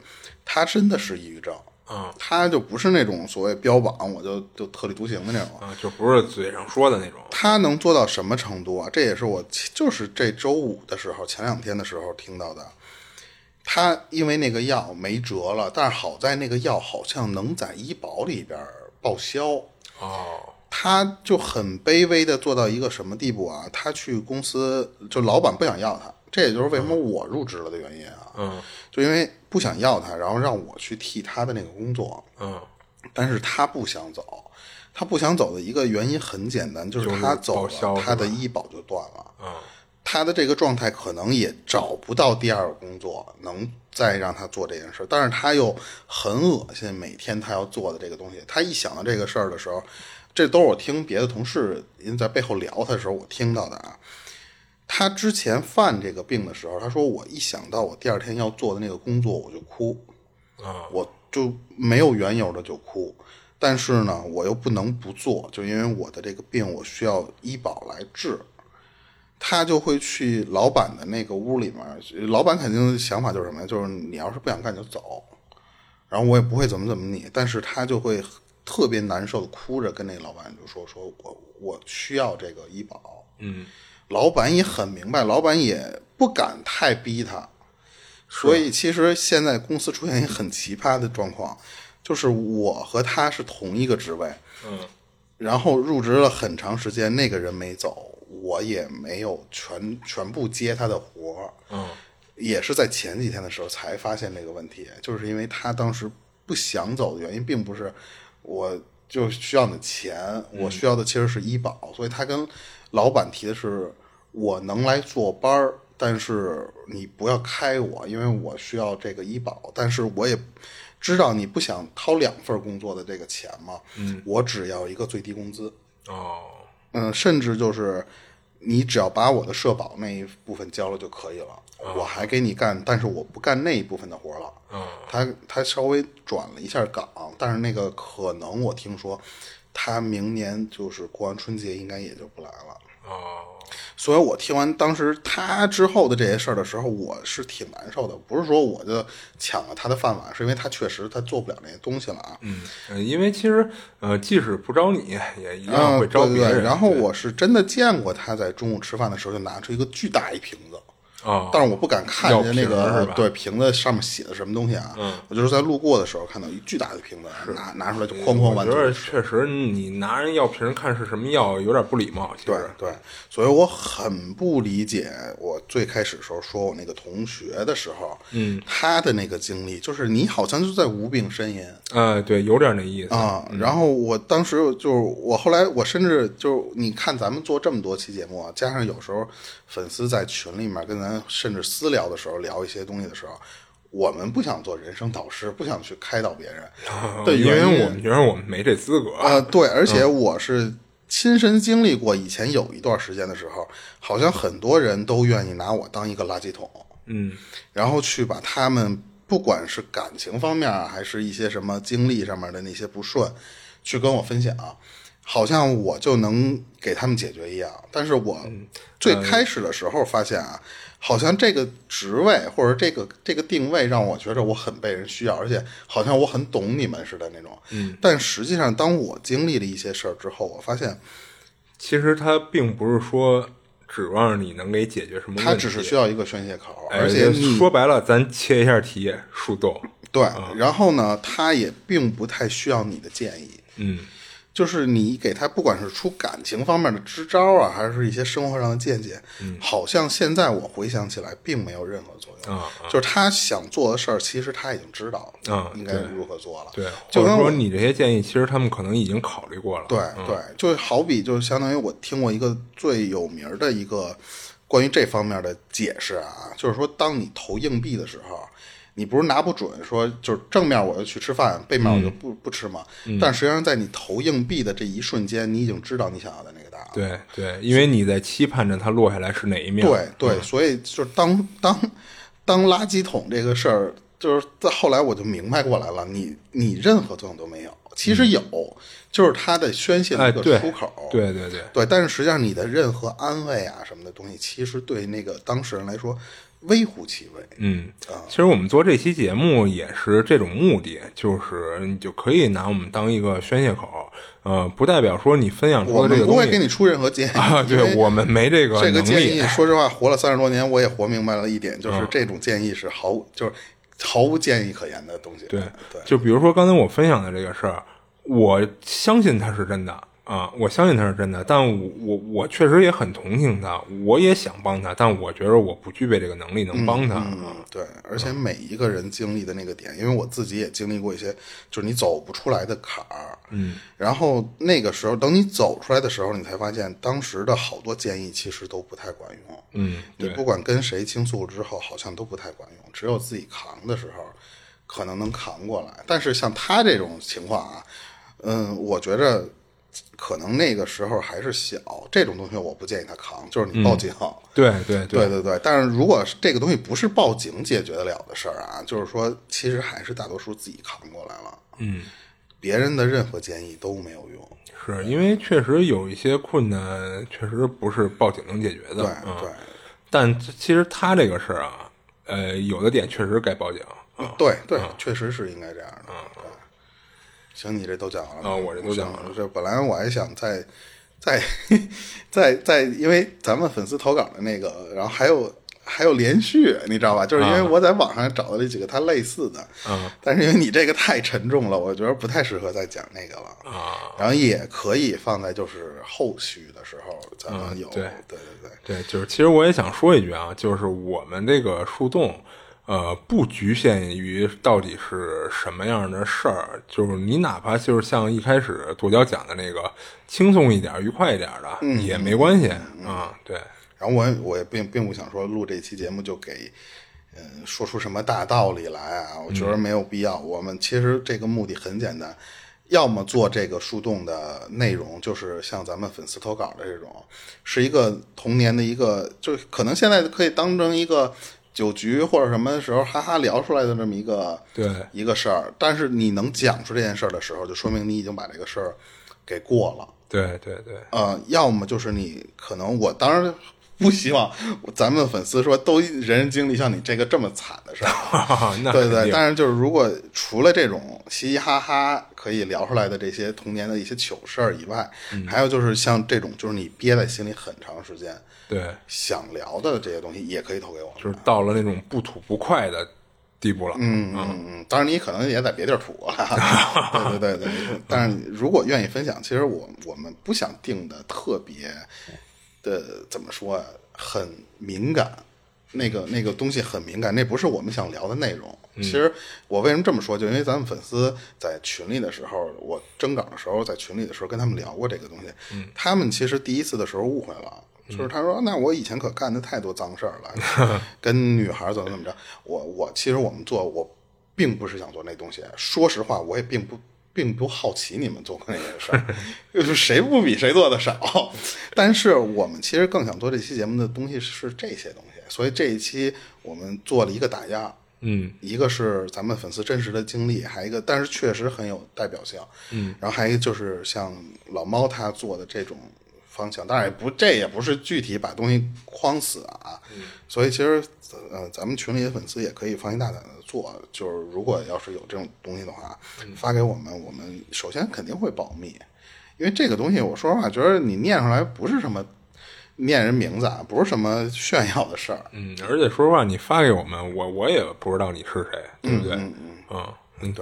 他真的是抑郁症，啊他就不是那种所谓标榜我就就特立独行的那种，啊，就不是嘴上说的那种。他能做到什么程度啊？这也是我就是这周五的时候，前两天的时候听到的。他因为那个药没辙了，但是好在那个药好像能在医保里边报销。哦，他就很卑微的做到一个什么地步啊？他去公司，就老板不想要他，这也就是为什么我入职了的原因啊。嗯就因为不想要他，然后让我去替他的那个工作。嗯但是他不想走，他不想走的一个原因很简单，就是他走了，他的医保就断了，嗯他的这个状态可能也找不到第二个工作能再让他做这件事，但是他又很恶心，每天他要做的这个东西，他一想到这个事儿的时候，这都是我听别的同事人在背后聊他的时候我听到的啊。他之前犯这个病的时候，他说我一想到我第二天要做的那个工作，我就哭。啊我就没有缘由的就哭，但是呢，我又不能不做，就因为我的这个病，我需要医保来治。他就会去老板的那个屋里面，老板肯定想法就是什么呀？就是你要是不想干就走，然后我也不会怎么怎么你，但是他就会特别难受的哭着跟那个老板就说：“说我我需要这个医保。”嗯，老板也很明白，老板也不敢太逼他，所以其实现在公司出现一个很奇葩的状况，就是我和他是同一个职位，嗯，然后入职了很长时间，那个人没走，我也没有全全部接他的活儿，嗯。也是在前几天的时候才发现这个问题，就是因为他当时不想走的原因，并不是我就需要你的钱，我需要的其实是医保，所以他跟老板提的是我能来坐班儿，但是你不要开我，因为我需要这个医保，但是我也知道你不想掏两份工作的这个钱嘛，嗯，我只要一个最低工资，哦，嗯，甚至就是你只要把我的社保那一部分交了就可以了，我还给你干，但是我不干那一部分的活了。嗯他他稍微转了一下岗，但是那个可能我听说他明年就是过完春节应该也就不来了。哦，所以我听完当时他之后的这些事儿的时候，我是挺难受的。不是说我就抢了他的饭碗，是因为他确实他做不了那些东西了啊。嗯，呃因为其实呃，即使不招你，也一样嗯，会招对对对。别人。然后我是真的见过他在中午吃饭的时候，就拿出一个巨大一瓶子，哦，但是我不敢看人家那个对瓶子上面写的什么东西啊。嗯，我就是在路过的时候看到一巨大的瓶子，拿拿出来就哐哐我觉得确实，你拿人药瓶看是什么药，有点不礼貌。其对实，对，所以我很不理解我最开始时候说我那个同学的时候，嗯，他的那个经历，就是你好像就在无病呻吟呃，对，有点那意思。啊。然后我当时就是我后来我甚至就是你看咱们做这么多期节目啊，加上有时候粉丝在群里面跟咱，甚至私聊的时候聊一些东西的时候，我们不想做人生导师，不想去开导别人。(laughs) 的因原因为我们觉得我们没这资格。啊、对，而且我是亲身经历过，以前有一段时间的时候，好像很多人都愿意拿我当一个垃圾桶，嗯，然后去把他们不管是感情方面啊，还是一些什么经历上面的那些不顺，去跟我分享，好像我就能给他们解决一样。但是我最开始的时候发现啊，好像这个职位或者这个这个定位让我觉得我很被人需要，而且好像我很懂你们似的那种。嗯，但实际上，当我经历了一些事儿之后，我发现其实他并不是说指望你能给解决什么问题，他只是需要一个宣泄口，哎而且你说白了，咱切一下题，树洞。对，然后呢，他也并不太需要你的建议。嗯，就是你给他，不管是出感情方面的支招啊，还是一些生活上的见解，好像现在我回想起来，并没有任何作用。啊就是他想做的事儿，其实他已经知道啊应该如何做了。对，就跟我或者说你这些建议，其实他们可能已经考虑过了。对对，就好比就相当于我听过一个最有名的一个关于这方面的解释啊，就是说，当你投硬币的时候，你不是拿不准说就是正面我就去吃饭，背面我就不、不吃嘛。但实际上，在你投硬币的这一瞬间，你已经知道你想要的那个答案。对对，因为你在期盼着它落下来是哪一面。对对，所以就是当当当垃圾桶这个事儿，就是在后来我就明白过来了，你你任何作用都没有，其实有，就是它的宣泄的出口。对对对，对，但是实际上你的任何安慰啊什么的东西，其实对那个当事人来说微乎其微。嗯，其实我们做这期节目也是这种目的，就是你就可以拿我们当一个宣泄口，呃，不代表说你分享出这个东西不会给你出任何建议啊，对我们没这个这个建议，。说实话，活了三十多年，我也活明白了一点，嗯就是这种建议是毫无就是毫无建议可言的东西。对对，就比如说刚才我分享的这个事儿，我相信它是真的啊，我相信他是真的，但我我我确实也很同情他，我也想帮他，但我觉得我不具备这个能力能帮他。啊嗯，对，而且每一个人经历的那个点，因为我自己也经历过一些，就是你走不出来的坎儿，嗯，然后那个时候等你走出来的时候，你才发现当时的好多建议其实都不太管用，嗯，你不管跟谁倾诉之后，好像都不太管用，只有自己扛的时候，可能能扛过来。但是像他这种情况啊，嗯，我觉着可能那个时候还是小，这种东西我不建议他扛，就是你报警。对对对对对，但是如果这个东西不是报警解决得了的事儿啊，就是说，其实还是大多数自己扛过来了。嗯，别人的任何建议都没有用。是因为确实有一些困难，确实不是报警能解决的。对嗯对但其实他这个事儿啊，呃，有的点确实该报警。对对，确实是应该这样的。对，行，你这都讲完了啊我这都讲完了。这本来我还想再再再再，因为咱们粉丝投稿的那个，然后还有。还有连续，你知道吧？就是因为我在网上找到了几个它类似的，嗯但是因为你这个太沉重了，我觉得不太适合再讲那个了。啊，然后也可以放在就是后续的时候咱们有，嗯对对对对对，就是其实我也想说一句啊，就是我们这个树洞，呃，不局限于到底是什么样的事儿，就是你哪怕就是像一开始剁椒讲的那个轻松一点、愉快一点的、嗯也没关系啊。对，然后我也我也并并不想说录这期节目就给，嗯、说出什么大道理来啊，我觉得没有必要。我们其实这个目的很简单，要么做这个树洞的内容，就是像咱们粉丝投稿的这种，是一个童年的一个，就是可能现在可以当成一个酒局或者什么时候哈哈聊出来的这么一个对一个事儿。但是你能讲出这件事儿的时候，就说明你已经把这个事儿给过了。对对对，呃，要么就是你可能我当然不希望咱们粉丝说都人人经历像你这个这么惨的事 (laughs) 对对。但是就是如果除了这种嘻嘻哈哈可以聊出来的这些童年的一些糗事儿以外，嗯还有就是像这种就是你憋在心里很长时间对，想聊的这些东西，也可以投给我们。就是到了那种不吐不快的地步了。嗯嗯嗯，当然你可能也在别地儿吐 (laughs) 过了，对对对对。但是如果愿意分享，其实我我们不想定的特别的怎么说啊，很敏感，那个那个东西很敏感，那不是我们想聊的内容。其实我为什么这么说，就因为咱们粉丝在群里的时候，我征稿的时候，在群里的时候跟他们聊过这个东西，他们其实第一次的时候误会了，就是他说，那我以前可干的太多脏事儿了，(laughs) 跟女孩怎么怎么着。我我其实我们做，我并不是想做那东西。说实话，我也并不并不好奇你们做过那些事儿，(laughs) 就是谁不比谁做的少。(laughs) 但是我们其实更想做这期节目的东西是这些东西，所以这一期我们做了一个打压。嗯，一个是咱们粉丝真实的经历，还一个，但是确实很有代表性。嗯，然后还一个就是像老猫他做的这种方向，当然也不，这也不是具体把东西框死啊。嗯，所以其实，呃，咱们群里的粉丝也可以放心大胆的做，就是如果要是有这种东西的话，发给我们，我们首先肯定会保密，因为这个东西，我说实话，觉得你念出来不是什么。念人名字啊，不是什么炫耀的事儿。嗯，而且说实话，你发给我们，我我也不知道你是谁，对不对？嗯嗯，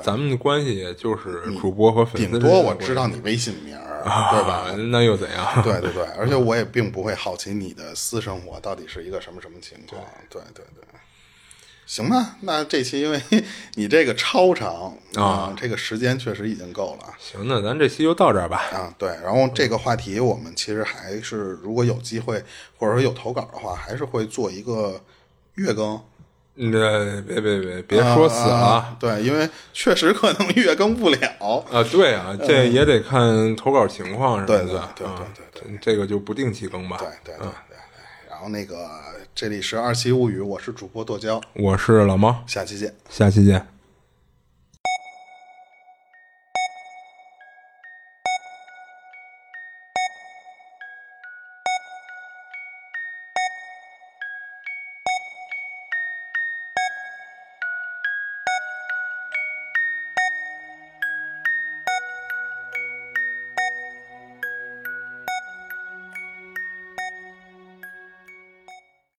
咱们的关系也就是主播和粉丝。顶多我知道你微信名儿，对吧？那又怎样？(laughs) 对对对，而且我也并不会好奇你的私生活到底是一个什么什么情况。对对对。行吧，那这期因为 (laughs) 你这个超长啊，这个时间确实已经够了。行，那咱这期就到这儿吧。啊，对，然后这个话题我们其实还是如果有机会或者说有投稿的话，还是会做一个月更。那别别别别说死了，对，因为确实可能月更不了啊。对啊，这也得看投稿情况，是吧？对对对对对，这个就不定期更吧。对对对对，然后那个。这里是二七物语，我是主播剁椒，我是老猫，下期见，下期见。